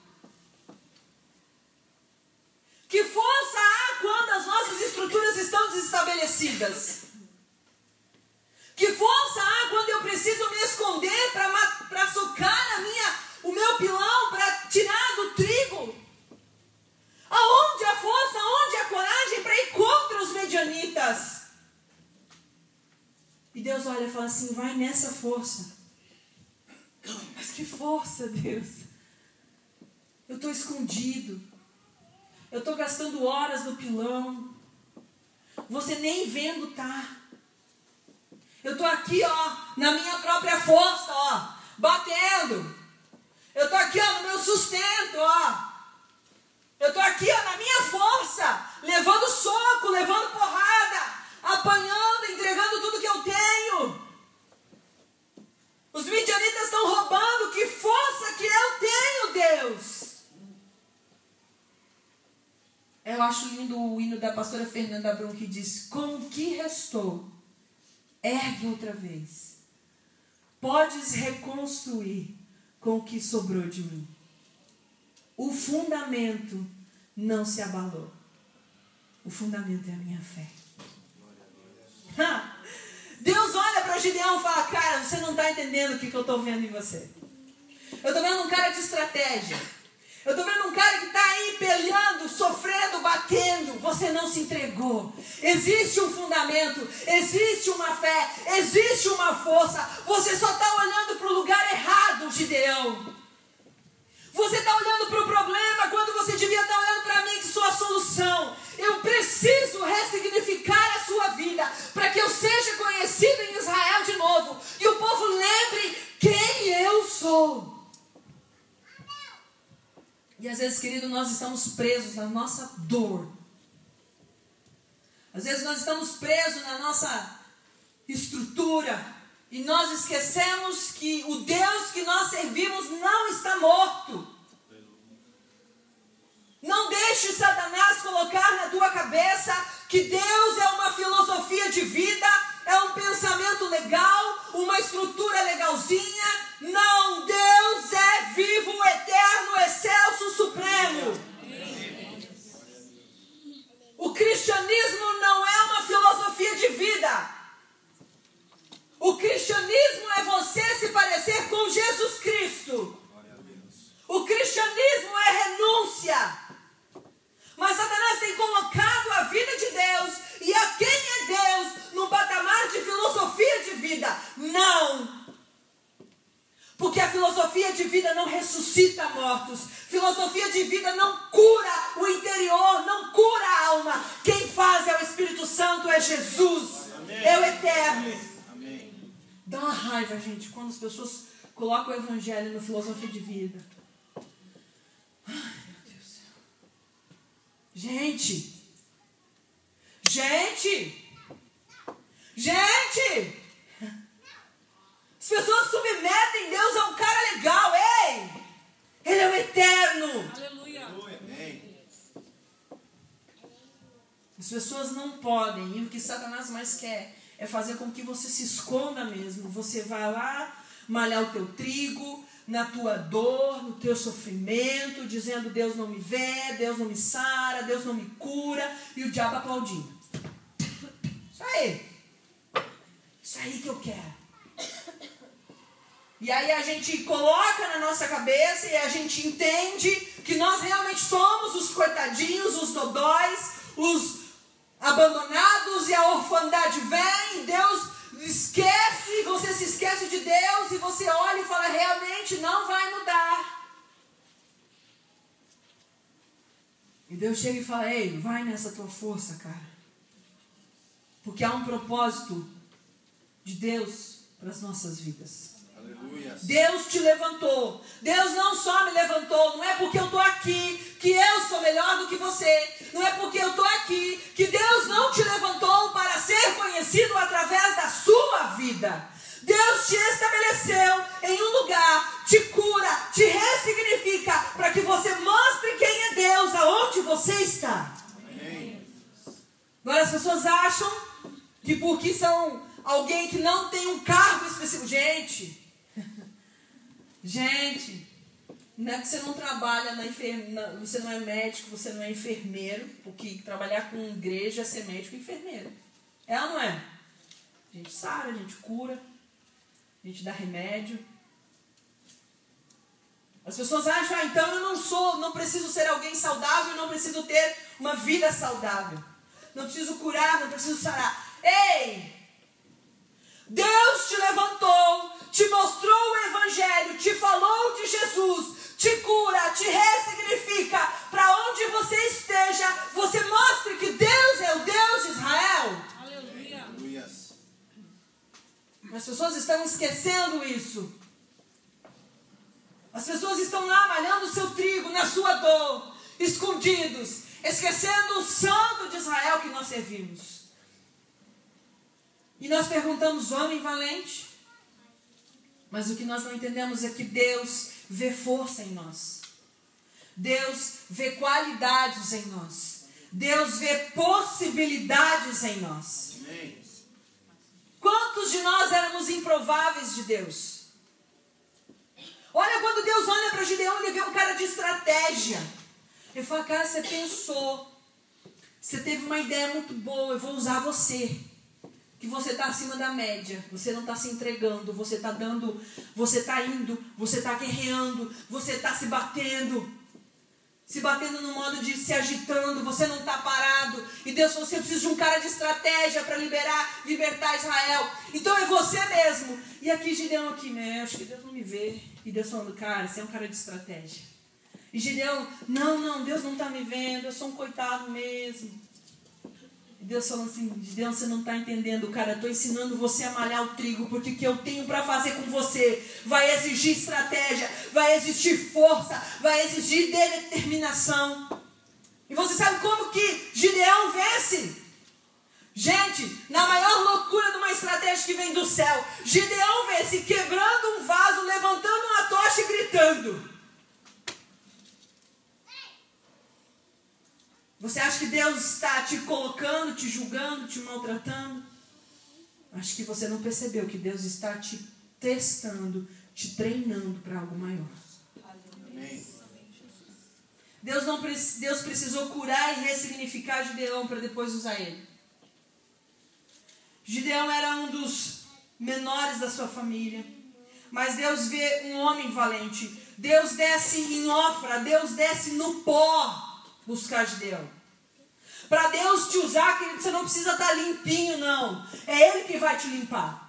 Que força há quando as nossas estruturas estão desestabelecidas? Que força há quando eu preciso me esconder para socar a minha, o meu pilão, para tirar do trigo? Aonde a força, aonde a coragem para ir contra os medianitas? Mas que força, Deus. Eu estou escondido. Eu estou gastando horas no pilão. Você nem vendo tá. Eu estou aqui, ó, na minha própria força, ó, batendo. Eu estou aqui, ó, no meu sustento, ó. Eu estou aqui, ó, na minha força, levando soco, levando porrada, apanhando, entregando tudo que eu tenho. Os midianitas estão roubando, que força que eu tenho, Deus. Eu acho lindo o hino da pastora Fernanda Brum que diz: Com o que restou, ergue outra vez. Podes reconstruir com o que sobrou de mim. O fundamento não se abalou. O fundamento é a minha fé. Deus olha para Gideão e fala: Cara, você não está entendendo o que, que eu estou vendo em você. Eu estou vendo um cara de estratégia. Eu estou vendo um cara que está aí peleando, sofrendo, batendo. Você não se entregou. Existe um fundamento, existe uma fé, existe uma força. Você só está olhando para o lugar errado, Gideão. Você está olhando para o problema quando você devia estar tá olhando para querido, nós estamos presos na nossa dor. Às vezes nós estamos presos na nossa estrutura e nós esquecemos que o Deus que nós servimos não está morto. Não deixe Satanás colocar na tua cabeça que Deus é uma filosofia de vida, é um pensamento legal, uma estrutura legalzinha, não, Deus é vivo, eterno, excelso, supremo. O cristianismo não é uma filosofia de vida. O cristianismo é você se parecer com Jesus Cristo. O cristianismo é renúncia. Mas Satanás tem colocado a vida de Deus e a quem é Deus num patamar de filosofia de vida. Não! Porque a filosofia de vida não ressuscita mortos. Filosofia de vida não cura o interior, não cura a alma. Quem faz é o Espírito Santo, é Jesus. Amém. É o eterno. Amém. Dá uma raiva, gente, quando as pessoas colocam o evangelho no filosofia de vida. Ai, meu Deus do céu. Gente. Gente. Gente. As pessoas submetem Deus a um cara legal, ei! Ele é o eterno. Aleluia. As pessoas não podem, e o que Satanás mais quer é fazer com que você se esconda mesmo. Você vai lá malhar o teu trigo, na tua dor, no teu sofrimento, dizendo Deus não me vê, Deus não me sara, Deus não me cura, e o diabo aplaudindo. Isso aí. Isso aí que eu quero. E aí a gente coloca na nossa cabeça e a gente entende que nós realmente somos os coitadinhos, os dodóis, os abandonados e a orfandade vem, Deus esquece, você se esquece de Deus e você olha e fala, realmente não vai mudar. E Deus chega e fala, ei, vai nessa tua força, cara. Porque há um propósito de Deus para as nossas vidas. Deus te levantou. Deus não só me levantou, não é porque eu estou aqui que eu sou melhor do que você. Não é porque eu estou aqui que Deus não te levantou para ser conhecido através da sua vida. Deus te estabeleceu em um lugar, te cura, te ressignifica, para que você mostre quem é Deus, aonde você está. Agora as pessoas acham que porque são alguém que não tem um cargo específico. Gente, Gente, não é que você não trabalha na enfermeira, você não é médico, você não é enfermeiro, porque trabalhar com igreja é ser médico e enfermeiro. É ou não é? A gente sara, a gente cura, a gente dá remédio. As pessoas acham, ah, então eu não sou, não preciso ser alguém saudável, não preciso ter uma vida saudável. Não preciso curar, não preciso sarar. Ei! Deus te levantou, te mostrou o Evangelho, te falou de Jesus, te cura, te ressignifica. Para onde você esteja, você mostre que Deus é o Deus de Israel. Aleluia. As pessoas estão esquecendo isso. As pessoas estão lá malhando o seu trigo na sua dor, escondidos, esquecendo o santo de Israel que nós servimos. E nós perguntamos, homem valente? Mas o que nós não entendemos é que Deus vê força em nós. Deus vê qualidades em nós. Deus vê possibilidades em nós. Quantos de nós éramos improváveis de Deus? Olha, quando Deus olha para Gideão, ele vê um cara de estratégia. Ele fala, cara, você pensou. Você teve uma ideia muito boa, eu vou usar você que você está acima da média, você não está se entregando, você está dando, você está indo, você está guerreando, você está se batendo, se batendo no modo de se agitando, você não está parado. E Deus falou: você precisa de um cara de estratégia para liberar, libertar Israel. Então é você mesmo. E aqui Gideão aqui, né? Acho que Deus não me vê. E Deus falando, cara, você é um cara de estratégia. E Gideão, não, não, Deus não está me vendo, eu sou um coitado mesmo. Deus falando assim, Deus, você não está entendendo, cara, estou ensinando você a malhar o trigo, porque o que eu tenho para fazer com você vai exigir estratégia, vai exigir força, vai exigir determinação. E você sabe como que Gideão vence? Gente, na maior loucura de uma estratégia que vem do céu, Gideão vence quebrando um vaso, levantando uma tocha e gritando. Você acha que Deus está te colocando, te julgando, te maltratando? Acho que você não percebeu que Deus está te testando, te treinando para algo maior. Deus, não, Deus precisou curar e ressignificar Gideão para depois usar ele. Gideão era um dos menores da sua família. Mas Deus vê um homem valente. Deus desce em Ofra, Deus desce no pó buscar Gideão. Para Deus te usar, querido, você não precisa estar tá limpinho, não. É Ele que vai te limpar.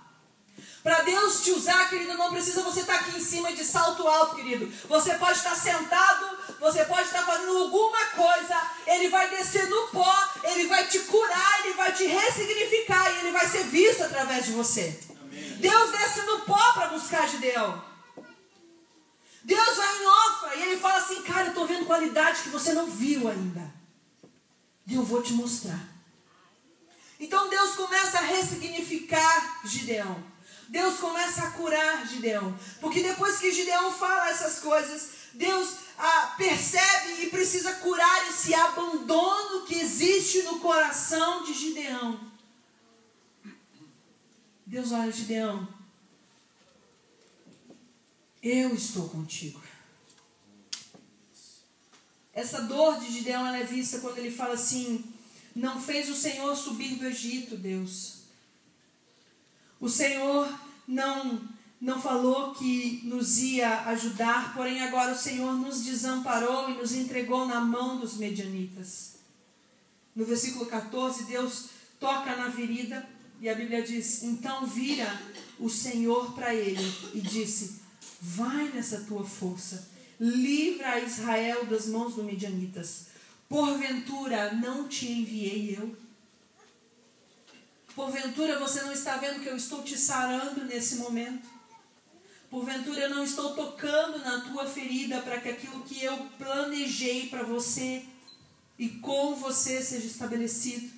Para Deus te usar, querido, não precisa você estar tá aqui em cima de salto alto, querido. Você pode estar tá sentado, você pode estar fazendo alguma coisa. Ele vai descer no pó, ele vai te curar, ele vai te ressignificar e ele vai ser visto através de você. Amém. Deus desce no pó para buscar Gideão. Deus vai em Ofra e ele fala assim: Cara, eu estou vendo qualidade que você não viu ainda. E eu vou te mostrar. Então Deus começa a ressignificar Gideão. Deus começa a curar Gideão. Porque depois que Gideão fala essas coisas, Deus ah, percebe e precisa curar esse abandono que existe no coração de Gideão. Deus olha, Gideão, eu estou contigo. Essa dor de Gideão é vista quando ele fala assim: Não fez o Senhor subir do Egito, Deus. O Senhor não não falou que nos ia ajudar, porém agora o Senhor nos desamparou e nos entregou na mão dos medianitas. No versículo 14, Deus toca na ferida e a Bíblia diz: Então vira o Senhor para ele e disse: Vai nessa tua força, livra a Israel das mãos dos medianitas. Porventura não te enviei eu? Porventura você não está vendo que eu estou te sarando nesse momento? Porventura eu não estou tocando na tua ferida para que aquilo que eu planejei para você e com você seja estabelecido.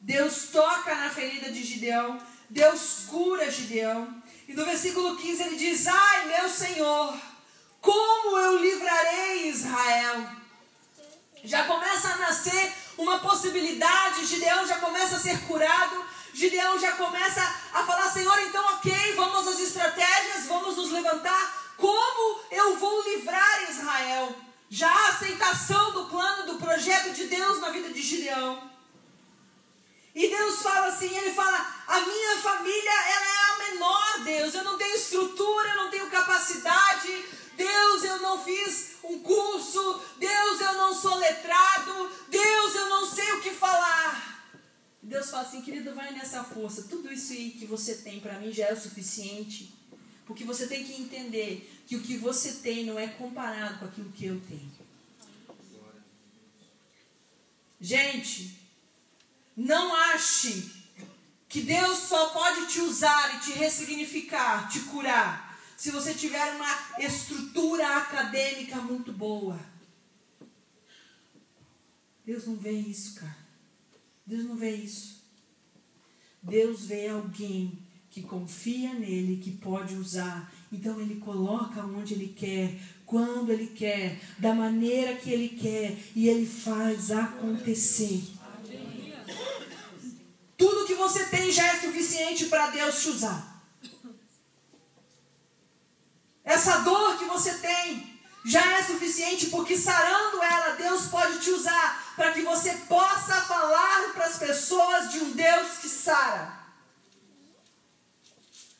Deus toca na ferida de Gideão, Deus cura Gideão, e no versículo 15 ele diz: Ai, meu Senhor, como eu livrarei Israel? Já começa a nascer uma possibilidade, Gideão já começa a ser curado, Gideão já começa a falar: Senhor, então, ok, vamos às estratégias, vamos nos levantar. Como eu vou livrar Israel? Já a aceitação do plano, do projeto de Deus na vida de Gideão. E Deus fala assim, ele fala, a minha família ela é a menor, Deus. Eu não tenho estrutura, eu não tenho capacidade. Deus, eu não fiz um curso. Deus, eu não sou letrado. Deus, eu não sei o que falar. Deus fala assim, querido, vai nessa força. Tudo isso aí que você tem para mim já é o suficiente. Porque você tem que entender que o que você tem não é comparado com aquilo que eu tenho. Gente, não ache que Deus só pode te usar e te ressignificar, te curar, se você tiver uma estrutura acadêmica muito boa. Deus não vê isso, cara. Deus não vê isso. Deus vê alguém que confia nele, que pode usar. Então ele coloca onde ele quer, quando ele quer, da maneira que ele quer, e ele faz acontecer. Você tem já é suficiente para Deus te usar. Essa dor que você tem já é suficiente, porque sarando ela, Deus pode te usar para que você possa falar para as pessoas de um Deus que sara.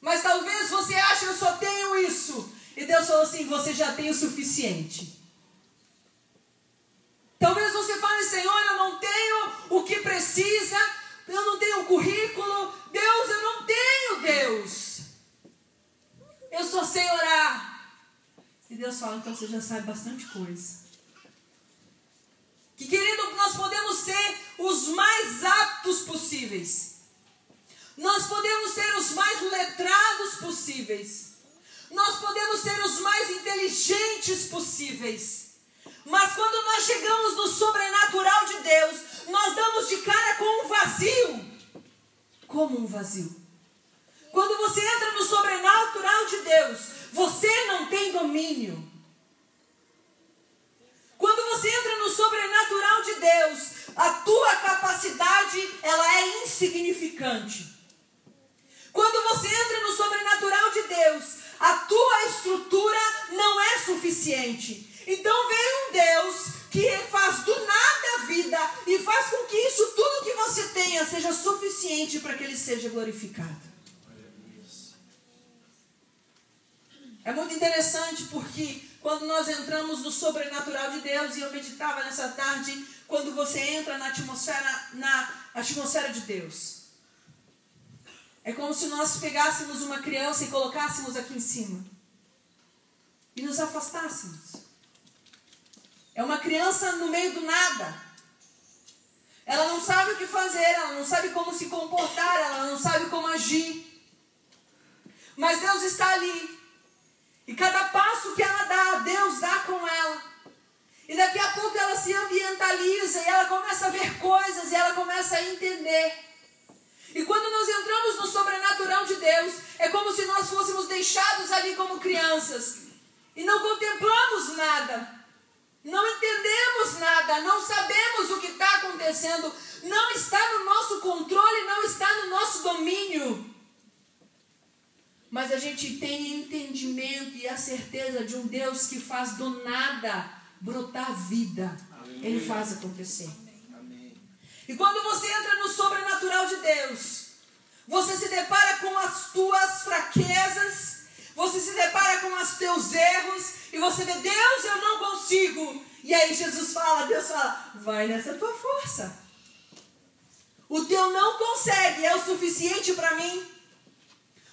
Mas talvez você ache, eu só tenho isso. E Deus falou assim: você já tem o suficiente. Talvez você fale, Senhor, eu não tenho o que precisa, eu não tenho currículo. Deus, eu não tenho Deus. Eu só sei orar. E Deus fala, então você já sabe bastante coisa. Que querido, nós podemos ser os mais aptos possíveis. Nós podemos ser os mais letrados possíveis. Nós podemos ser os mais inteligentes possíveis. Mas quando nós chegamos no sobrenatural de Deus, nós damos de cara com um vazio. Como um vazio. Quando você entra no sobrenatural de Deus, você não tem domínio. Quando você entra no sobrenatural de Deus, a tua capacidade ela é insignificante. Quando você entra no sobrenatural de Deus, a tua estrutura não é suficiente. Então vem um Deus que faz do nada a vida e faz com que isso tudo que você tenha seja suficiente para que ele seja glorificado. É muito interessante porque quando nós entramos no sobrenatural de Deus, e eu meditava nessa tarde, quando você entra na atmosfera, na atmosfera de Deus. É como se nós pegássemos uma criança e colocássemos aqui em cima. E nos afastássemos. É uma criança no meio do nada. Ela não sabe o que fazer, ela não sabe como se comportar, ela não sabe como agir. Mas Deus está ali e cada passo que ela dá, Deus dá com ela. E daqui a pouco ela se ambientaliza e ela começa a ver coisas e ela começa a entender. E quando nós entramos no sobrenatural de Deus, é como se nós fôssemos deixados ali como crianças e não contemplamos nada, não entendemos nada, não sabemos o que está acontecendo, não está no nosso controle, não está no nosso domínio mas a gente tem entendimento e a certeza de um Deus que faz do nada brotar vida. Amém. Ele faz acontecer. Amém. E quando você entra no sobrenatural de Deus, você se depara com as tuas fraquezas, você se depara com os teus erros, e você vê, Deus, eu não consigo. E aí Jesus fala, Deus fala, vai nessa tua força. O teu não consegue é o suficiente para mim.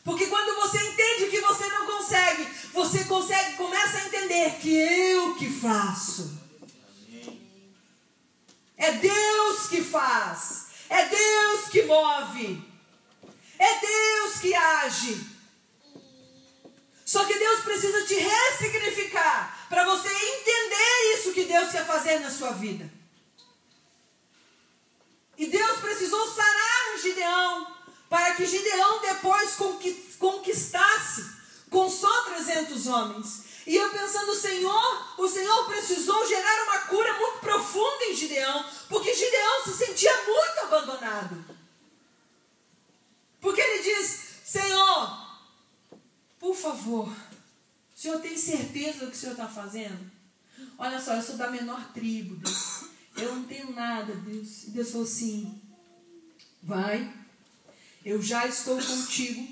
Porque quando você entende que você não consegue, você consegue, começa a entender que eu que faço. É Deus que faz. É Deus que move. É Deus que age. Só que Deus precisa te ressignificar para você entender isso que Deus quer fazer na sua vida. E Deus precisou sarar Gideão para que Gideão depois conquistasse com só 300 homens. E eu pensando, Senhor, o Senhor precisou gerar uma cura muito profunda em Gideão, porque Gideão se sentia muito abandonado. Porque ele diz: Senhor, por favor, o Senhor tem certeza do que o Senhor está fazendo? Olha só, eu sou da menor tribo, Deus. Eu não tenho nada, Deus. E Deus falou assim: vai eu já estou contigo.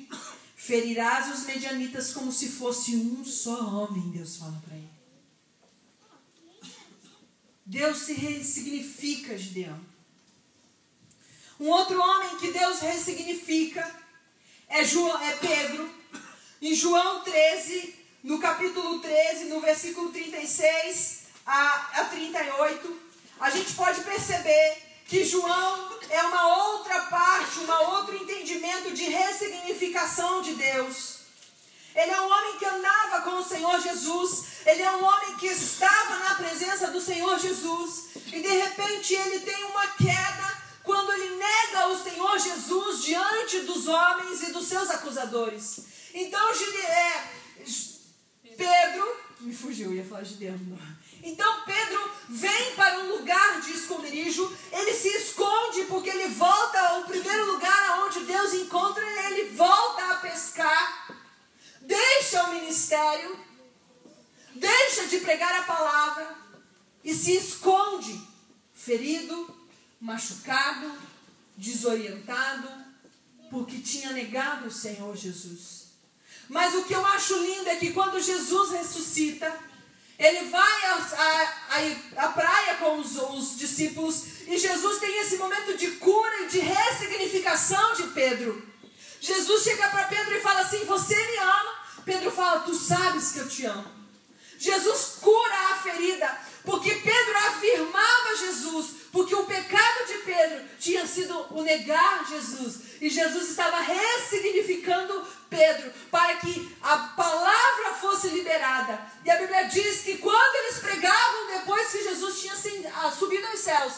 Ferirás os medianitas como se fosse um só homem, Deus fala para ele. Deus se ressignifica, Gideão. Um outro homem que Deus ressignifica é, João, é Pedro. Em João 13, no capítulo 13, no versículo 36 a, a 38, a gente pode perceber que João é uma outra parte, um outro entendimento de ressignificação de Deus. Ele é um homem que andava com o Senhor Jesus. Ele é um homem que estava na presença do Senhor Jesus. E de repente ele tem uma queda quando ele nega o Senhor Jesus diante dos homens e dos seus acusadores. Então, é, Pedro, me fugiu, ia falar Gideão. Então Pedro vem para um lugar de esconderijo, ele se esconde porque ele volta ao primeiro lugar aonde Deus encontra ele, ele volta a pescar, deixa o ministério, deixa de pregar a palavra e se esconde, ferido, machucado, desorientado, porque tinha negado o Senhor Jesus. Mas o que eu acho lindo é que quando Jesus ressuscita, ele vai à praia com os, os discípulos e Jesus tem esse momento de cura e de ressignificação de Pedro. Jesus chega para Pedro e fala assim: Você me ama? Pedro fala: Tu sabes que eu te amo. Jesus cura a ferida, porque Pedro afirmava Jesus, porque o pecado de Pedro tinha sido o negar Jesus, e Jesus estava ressignificando Pedro para que a palavra fosse liberada. E a Bíblia diz que quando eles pregavam, depois que Jesus tinha ah, subido aos céus,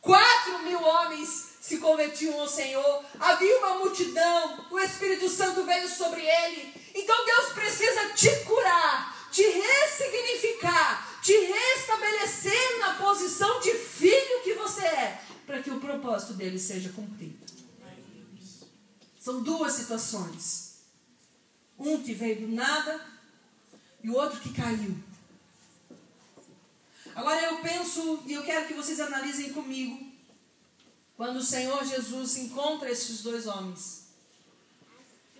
quatro mil homens se convertiam ao Senhor, havia uma multidão, o Espírito Santo veio sobre ele. Então Deus precisa te curar te ressignificar, te restabelecer na posição de filho que você é, para que o propósito dele seja cumprido. São duas situações. Um que veio do nada e o outro que caiu. Agora eu penso e eu quero que vocês analisem comigo quando o Senhor Jesus encontra esses dois homens.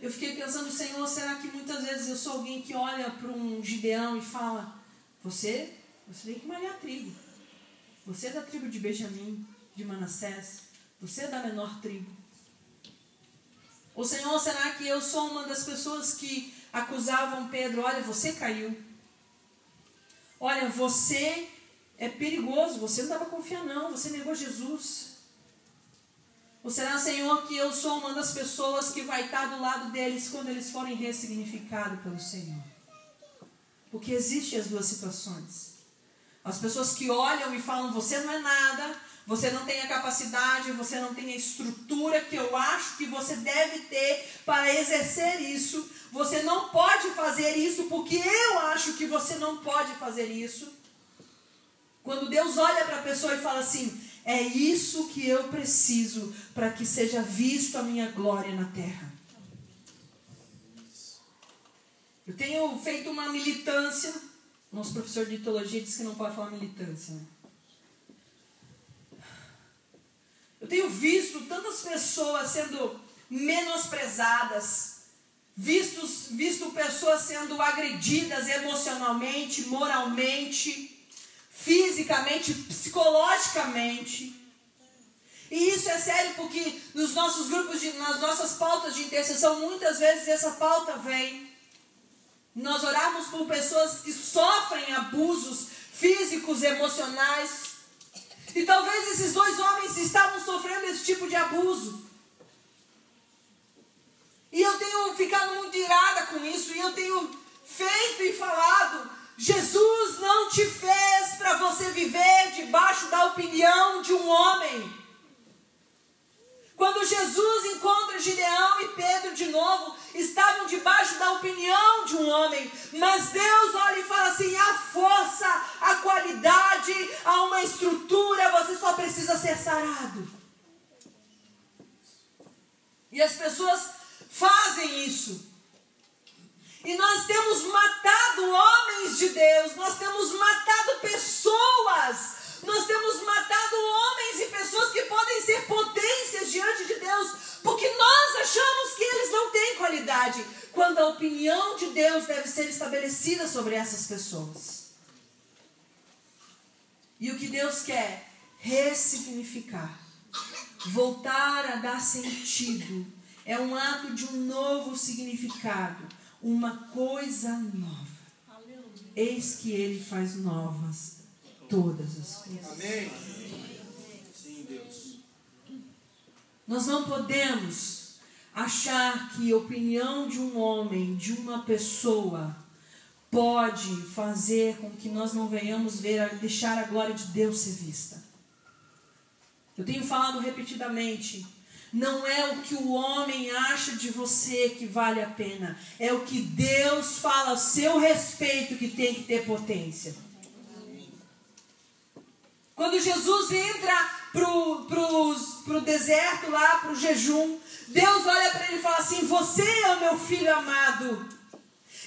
Eu fiquei pensando, Senhor, será que muitas vezes eu sou alguém que olha para um Gideão e fala: Você, você tem que malhar trigo. Você é da tribo de Benjamim, de Manassés. Você é da menor tribo. Ou Senhor, será que eu sou uma das pessoas que acusavam Pedro: Olha, você caiu. Olha, você é perigoso. Você não dá para confiar, não. Você negou Jesus. Ou será, Senhor, que eu sou uma das pessoas que vai estar do lado deles quando eles forem ressignificados pelo Senhor? Porque existem as duas situações. As pessoas que olham e falam: você não é nada, você não tem a capacidade, você não tem a estrutura que eu acho que você deve ter para exercer isso. Você não pode fazer isso porque eu acho que você não pode fazer isso. Quando Deus olha para a pessoa e fala assim: é isso que eu preciso para que seja visto a minha glória na terra. Eu tenho feito uma militância. Nosso professor de teologia disse que não pode falar militância. Né? Eu tenho visto tantas pessoas sendo menosprezadas, vistos, visto pessoas sendo agredidas emocionalmente, moralmente fisicamente, psicologicamente. E isso é sério porque nos nossos grupos, de, nas nossas pautas de intercessão, muitas vezes essa pauta vem. Nós oramos por pessoas que sofrem abusos físicos, emocionais. E talvez esses dois homens estavam sofrendo esse tipo de abuso. E eu tenho ficado muito irada com isso, e eu tenho feito e falado Jesus não te fez para você viver debaixo da opinião de um homem. Quando Jesus encontra Gideão e Pedro de novo, estavam debaixo da opinião de um homem. Mas Deus olha e fala assim: a força, a qualidade, há uma estrutura, você só precisa ser sarado. E as pessoas fazem isso. E nós temos matado homens de Deus, nós temos matado pessoas, nós temos matado homens e pessoas que podem ser potências diante de Deus, porque nós achamos que eles não têm qualidade, quando a opinião de Deus deve ser estabelecida sobre essas pessoas. E o que Deus quer? Ressignificar, Voltar a dar sentido é um ato de um novo significado, uma coisa nova. Eis que ele faz novas todas as coisas. Amém. Sim, Deus. Nós não podemos achar que a opinião de um homem, de uma pessoa, pode fazer com que nós não venhamos ver, deixar a glória de Deus ser vista. Eu tenho falado repetidamente. Não é o que o homem acha de você que vale a pena, é o que Deus fala a seu respeito que tem que ter potência. Quando Jesus entra pro, pro, pro deserto lá, pro jejum, Deus olha para ele e fala assim: Você é o meu filho amado.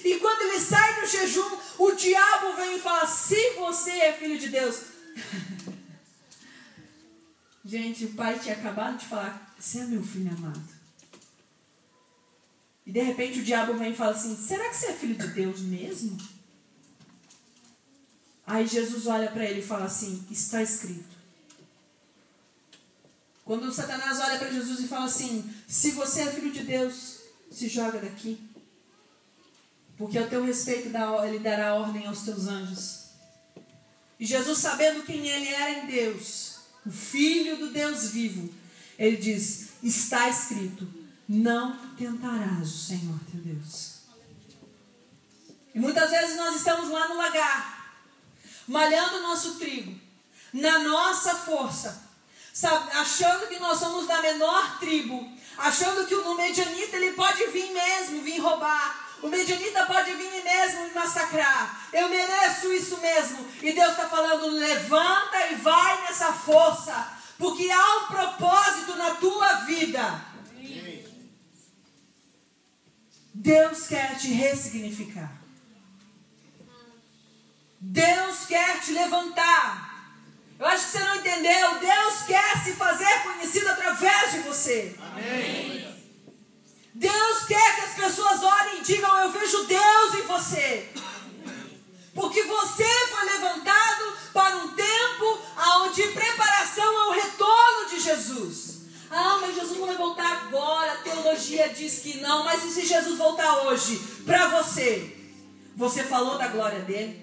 E quando ele sai do jejum, o diabo vem e fala: Se você é filho de Deus. Gente, o pai tinha acabado de falar: Você é meu filho amado. E de repente o diabo vem e fala assim: Será que você é filho de Deus mesmo? Aí Jesus olha para ele e fala assim: Está escrito. Quando o Satanás olha para Jesus e fala assim: Se você é filho de Deus, se joga daqui. Porque ao teu respeito ele dará ordem aos teus anjos. E Jesus, sabendo quem ele era em Deus, o Filho do Deus vivo, ele diz: Está escrito: Não tentarás o Senhor teu Deus. E muitas vezes nós estamos lá no lagar, malhando o nosso trigo, na nossa força, achando que nós somos da menor tribo, achando que o medianita ele pode vir mesmo, vir roubar. O medianita pode vir mesmo me massacrar. Eu mereço isso mesmo. E Deus está falando: levanta e vai nessa força. Porque há um propósito na tua vida. Deus quer te ressignificar. Deus quer te levantar. Eu acho que você não entendeu. Deus quer se fazer conhecido através de você. Amém. Deus quer que as pessoas olhem e digam: Eu vejo Deus em você. Porque você foi levantado diz que não. Mas e se Jesus voltar hoje para você? Você falou da glória dele?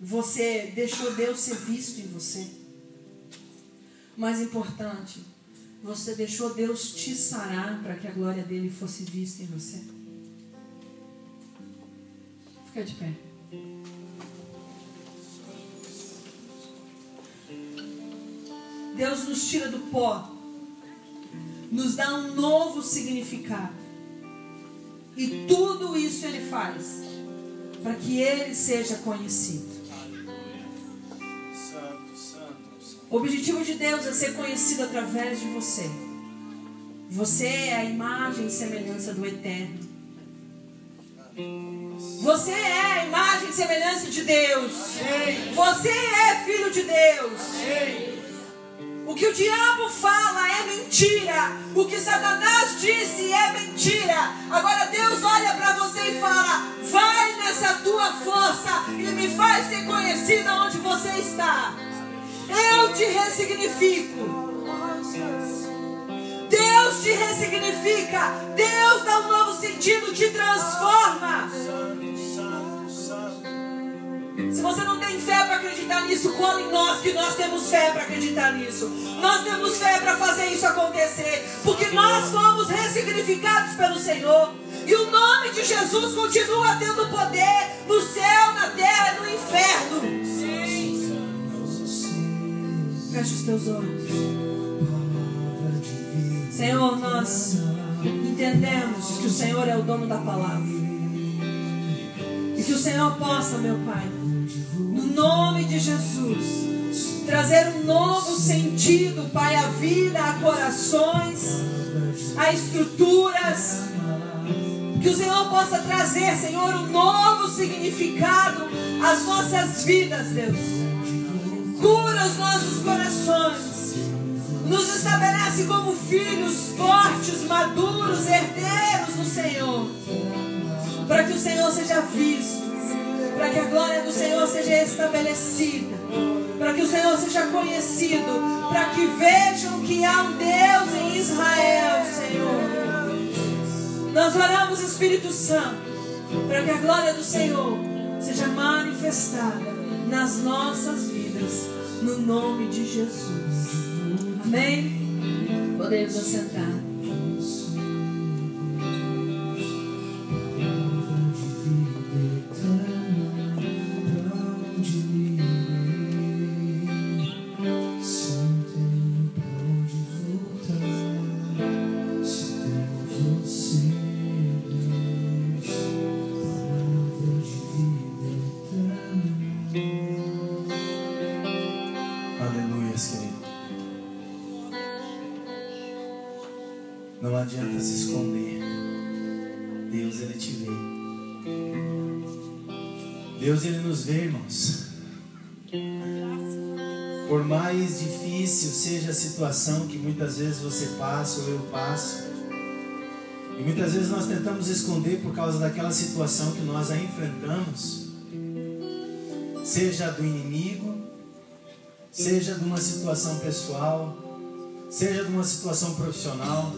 Você deixou Deus ser visto em você? Mais importante, você deixou Deus te sarar para que a glória dele fosse vista em você? Fica de pé. Deus nos tira do pó, nos dá um novo significado. E tudo isso Ele faz para que Ele seja conhecido. O objetivo de Deus é ser conhecido através de você. Você é a imagem e semelhança do Eterno. Você é a imagem e semelhança de Deus. Você é filho de Deus. O que o diabo fala é mentira. O que Satanás disse é mentira. Agora Deus olha para você e fala: vai nessa tua força e me faz ser conhecida onde você está. Eu te ressignifico. Deus te ressignifica. Deus dá um novo sentido, te transforma. Se você não tem fé para acreditar nisso, cola em nós que nós temos fé para acreditar nisso. Nós temos fé para fazer isso acontecer, porque nós fomos ressignificados pelo Senhor. E o nome de Jesus continua tendo poder no céu, na terra e no inferno. Feche os teus olhos. Senhor, nós entendemos que o Senhor é o dono da palavra. Que o Senhor possa, meu Pai, no nome de Jesus, trazer um novo sentido, Pai, à vida, a corações, a estruturas. Que o Senhor possa trazer, Senhor, um novo significado às nossas vidas, Deus. Cura os nossos corações. Nos estabelece como filhos fortes, maduros, herdeiros do Senhor. Para que o Senhor seja visto para que a glória do Senhor seja estabelecida, para que o Senhor seja conhecido, para que vejam que há um Deus em Israel, Senhor. Nós oramos, Espírito Santo, para que a glória do Senhor seja manifestada nas nossas vidas, no nome de Jesus. Amém? Podemos assentar. Deus, Ele nos vê, irmãos. Por mais difícil seja a situação que muitas vezes você passa ou eu passo, e muitas vezes nós tentamos esconder por causa daquela situação que nós a enfrentamos, seja do inimigo, seja de uma situação pessoal, seja de uma situação profissional,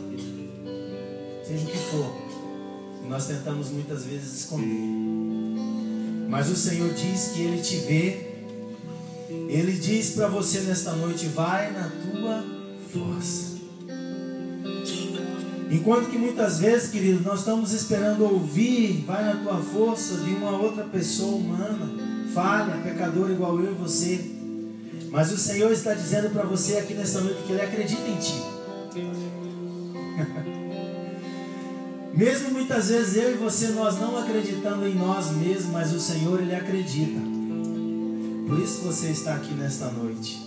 seja o que for, nós tentamos muitas vezes esconder. Mas o Senhor diz que Ele te vê, Ele diz para você nesta noite: vai na tua força. Enquanto que muitas vezes, querido, nós estamos esperando ouvir, vai na tua força de uma outra pessoa humana, falha, pecador igual eu e você. Mas o Senhor está dizendo para você aqui nesta noite que Ele acredita em ti. Mesmo muitas vezes eu e você nós não acreditando em nós mesmos, mas o Senhor Ele acredita. Por isso você está aqui nesta noite.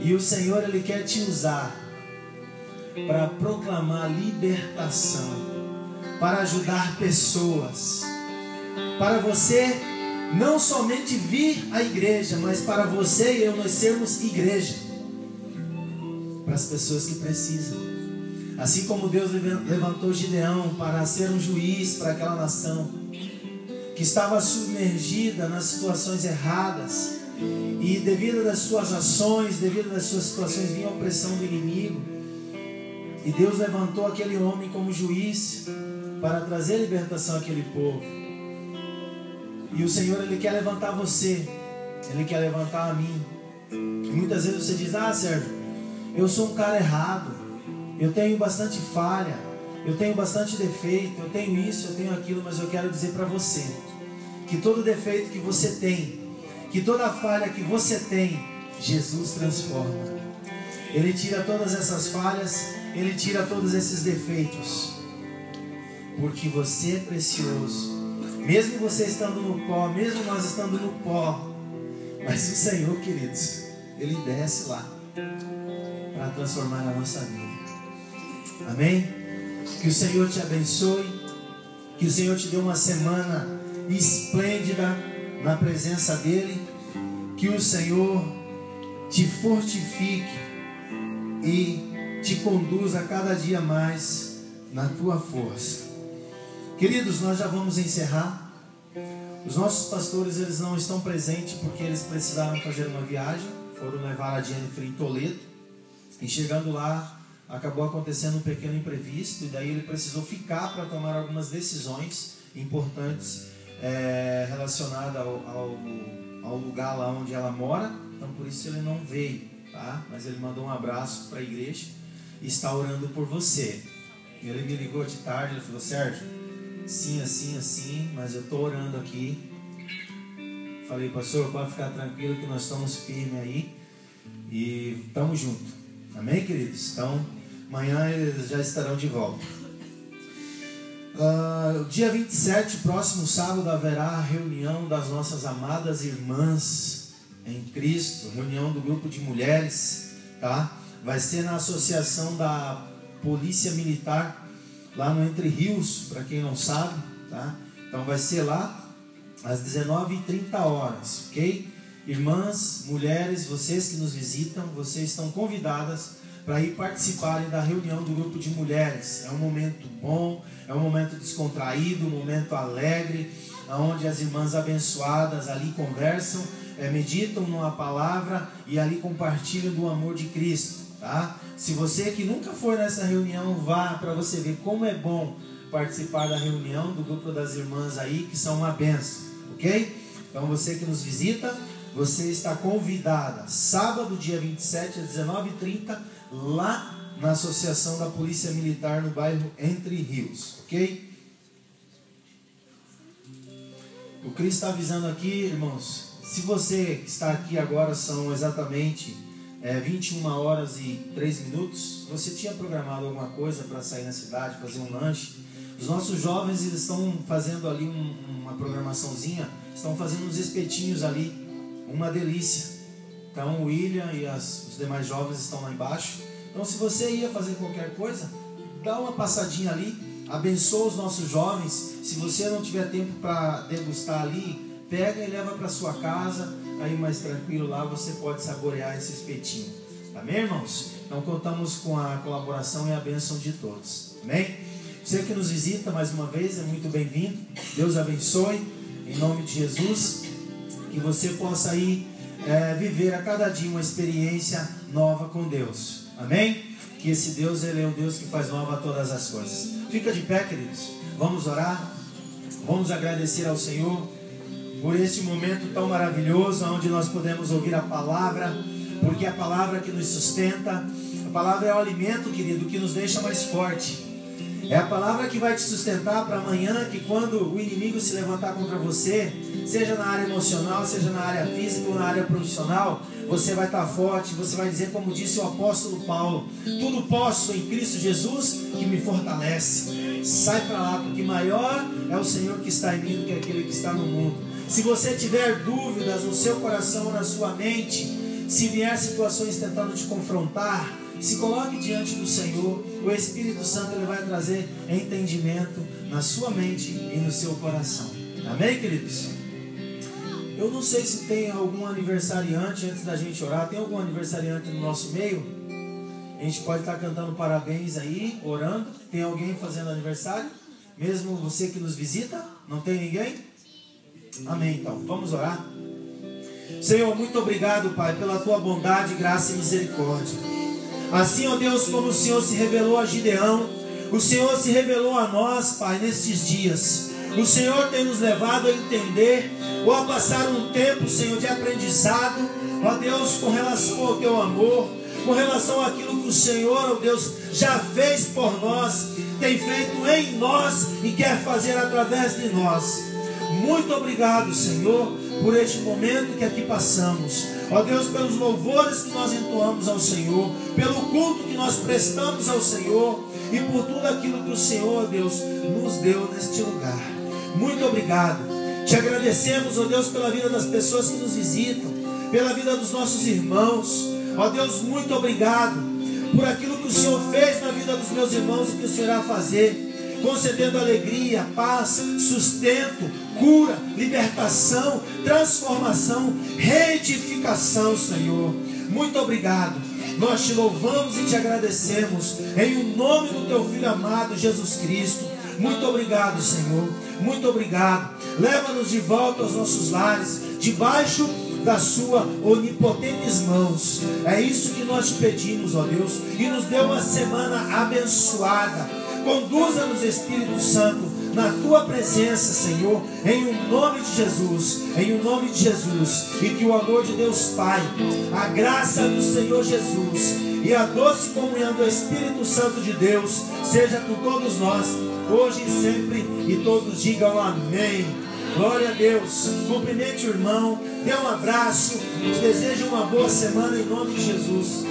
E o Senhor Ele quer te usar para proclamar libertação, para ajudar pessoas, para você não somente vir à igreja, mas para você e eu nós sermos igreja para as pessoas que precisam. Assim como Deus levantou Gideão para ser um juiz para aquela nação que estava submergida nas situações erradas e devido às suas ações, devido às suas situações vinha a opressão do inimigo. E Deus levantou aquele homem como juiz para trazer libertação àquele povo. E o Senhor, Ele quer levantar você. Ele quer levantar a mim. E muitas vezes você diz, ah Sérgio, eu sou um cara errado. Eu tenho bastante falha. Eu tenho bastante defeito. Eu tenho isso, eu tenho aquilo. Mas eu quero dizer para você que todo defeito que você tem, que toda falha que você tem, Jesus transforma. Ele tira todas essas falhas, Ele tira todos esses defeitos. Porque você é precioso. Mesmo você estando no pó, mesmo nós estando no pó, mas o Senhor, queridos, Ele desce lá para transformar a nossa vida. Amém? Que o Senhor te abençoe, que o Senhor te dê uma semana esplêndida na presença dEle, que o Senhor te fortifique e te conduza cada dia mais na tua força. Queridos, nós já vamos encerrar. Os nossos pastores eles não estão presentes porque eles precisaram fazer uma viagem, foram levar a Jennifer em Toledo e chegando lá acabou acontecendo um pequeno imprevisto e daí ele precisou ficar para tomar algumas decisões importantes é, relacionadas ao, ao, ao, lugar lá onde ela mora. Então por isso ele não veio, tá? Mas ele mandou um abraço para a igreja e está orando por você. Ele me ligou de tarde, ele falou, Sérgio, sim, assim, assim, mas eu estou orando aqui. Falei, pastor, pode ficar tranquilo que nós estamos firmes aí e estamos juntos. Amém, queridos? Então, amanhã eles já estarão de volta. Uh, dia 27, próximo sábado, haverá reunião das nossas amadas irmãs em Cristo, reunião do grupo de mulheres, tá? Vai ser na associação da Polícia Militar, lá no Entre Rios, para quem não sabe, tá? Então vai ser lá às 19h30 horas, ok? Irmãs, mulheres, vocês que nos visitam, vocês estão convidadas para ir participarem da reunião do grupo de mulheres. É um momento bom, é um momento descontraído, um momento alegre, onde as irmãs abençoadas ali conversam, é, meditam numa palavra e ali compartilham do amor de Cristo. Tá? Se você que nunca foi nessa reunião, vá para você ver como é bom participar da reunião do grupo das irmãs aí, que são uma benção, ok? Então você que nos visita, você está convidada sábado, dia 27, às 19h30, lá na Associação da Polícia Militar no bairro Entre Rios, ok? O Cris está avisando aqui, irmãos, se você está aqui agora, são exatamente é, 21 horas e 3 minutos, você tinha programado alguma coisa para sair na cidade, fazer um lanche, os nossos jovens eles estão fazendo ali um, uma programaçãozinha, estão fazendo uns espetinhos ali, uma delícia. Então o William e as, os demais jovens estão lá embaixo. Então se você ia fazer qualquer coisa, dá uma passadinha ali, abençoa os nossos jovens. Se você não tiver tempo para degustar ali, pega e leva para sua casa, aí mais tranquilo lá você pode saborear esse espetinho. Amém, irmãos? Então contamos com a colaboração e a bênção de todos. Amém? Você que nos visita mais uma vez é muito bem-vindo. Deus abençoe. Em nome de Jesus. Que você possa aí é, viver a cada dia uma experiência nova com Deus. Amém? Que esse Deus, Ele é o Deus que faz nova todas as coisas. Fica de pé, queridos. Vamos orar. Vamos agradecer ao Senhor por este momento tão maravilhoso, onde nós podemos ouvir a palavra, porque é a palavra que nos sustenta, a palavra é o alimento, querido, que nos deixa mais forte. É a palavra que vai te sustentar para amanhã, que quando o inimigo se levantar contra você, seja na área emocional, seja na área física ou na área profissional, você vai estar forte, você vai dizer como disse o apóstolo Paulo, tudo posso em Cristo Jesus que me fortalece. Sai para lá, porque maior é o Senhor que está em mim do que aquele que está no mundo. Se você tiver dúvidas no seu coração ou na sua mente, se vier situações tentando te confrontar, se coloque diante do Senhor, o Espírito Santo ele vai trazer entendimento na sua mente e no seu coração. Amém, queridos? Eu não sei se tem algum aniversariante antes da gente orar. Tem algum aniversariante no nosso meio? A gente pode estar cantando parabéns aí, orando. Tem alguém fazendo aniversário? Mesmo você que nos visita? Não tem ninguém? Amém, então. Vamos orar. Senhor, muito obrigado, Pai, pela tua bondade, graça e misericórdia. Assim, ó Deus, como o Senhor se revelou a Gideão, o Senhor se revelou a nós, Pai, nestes dias. O Senhor tem nos levado a entender ou a passar um tempo, Senhor, de aprendizado, ó Deus, com relação ao teu amor, com relação àquilo que o Senhor, ó Deus, já fez por nós, tem feito em nós e quer fazer através de nós. Muito obrigado, Senhor, por este momento que aqui passamos. Ó Deus, pelos louvores que nós entoamos ao Senhor, pelo culto que nós prestamos ao Senhor e por tudo aquilo que o Senhor, Deus, nos deu neste lugar. Muito obrigado. Te agradecemos, ó Deus, pela vida das pessoas que nos visitam, pela vida dos nossos irmãos. Ó Deus, muito obrigado por aquilo que o Senhor fez na vida dos meus irmãos e que o Senhor irá fazer concedendo alegria, paz, sustento, cura, libertação, transformação, reedificação, Senhor. Muito obrigado. Nós te louvamos e te agradecemos em o nome do teu filho amado Jesus Cristo. Muito obrigado, Senhor. Muito obrigado. Leva-nos de volta aos nossos lares, debaixo da sua onipotentes mãos. É isso que nós te pedimos, ó Deus. E nos dê uma semana abençoada Conduza-nos, Espírito Santo, na tua presença, Senhor, em o nome de Jesus, em o nome de Jesus, e que o amor de Deus Pai, a graça do Senhor Jesus e a doce comunhão do Espírito Santo de Deus seja com todos nós, hoje e sempre, e todos digam amém. Glória a Deus. Cumprimente o irmão, dê um abraço, te desejo uma boa semana em nome de Jesus.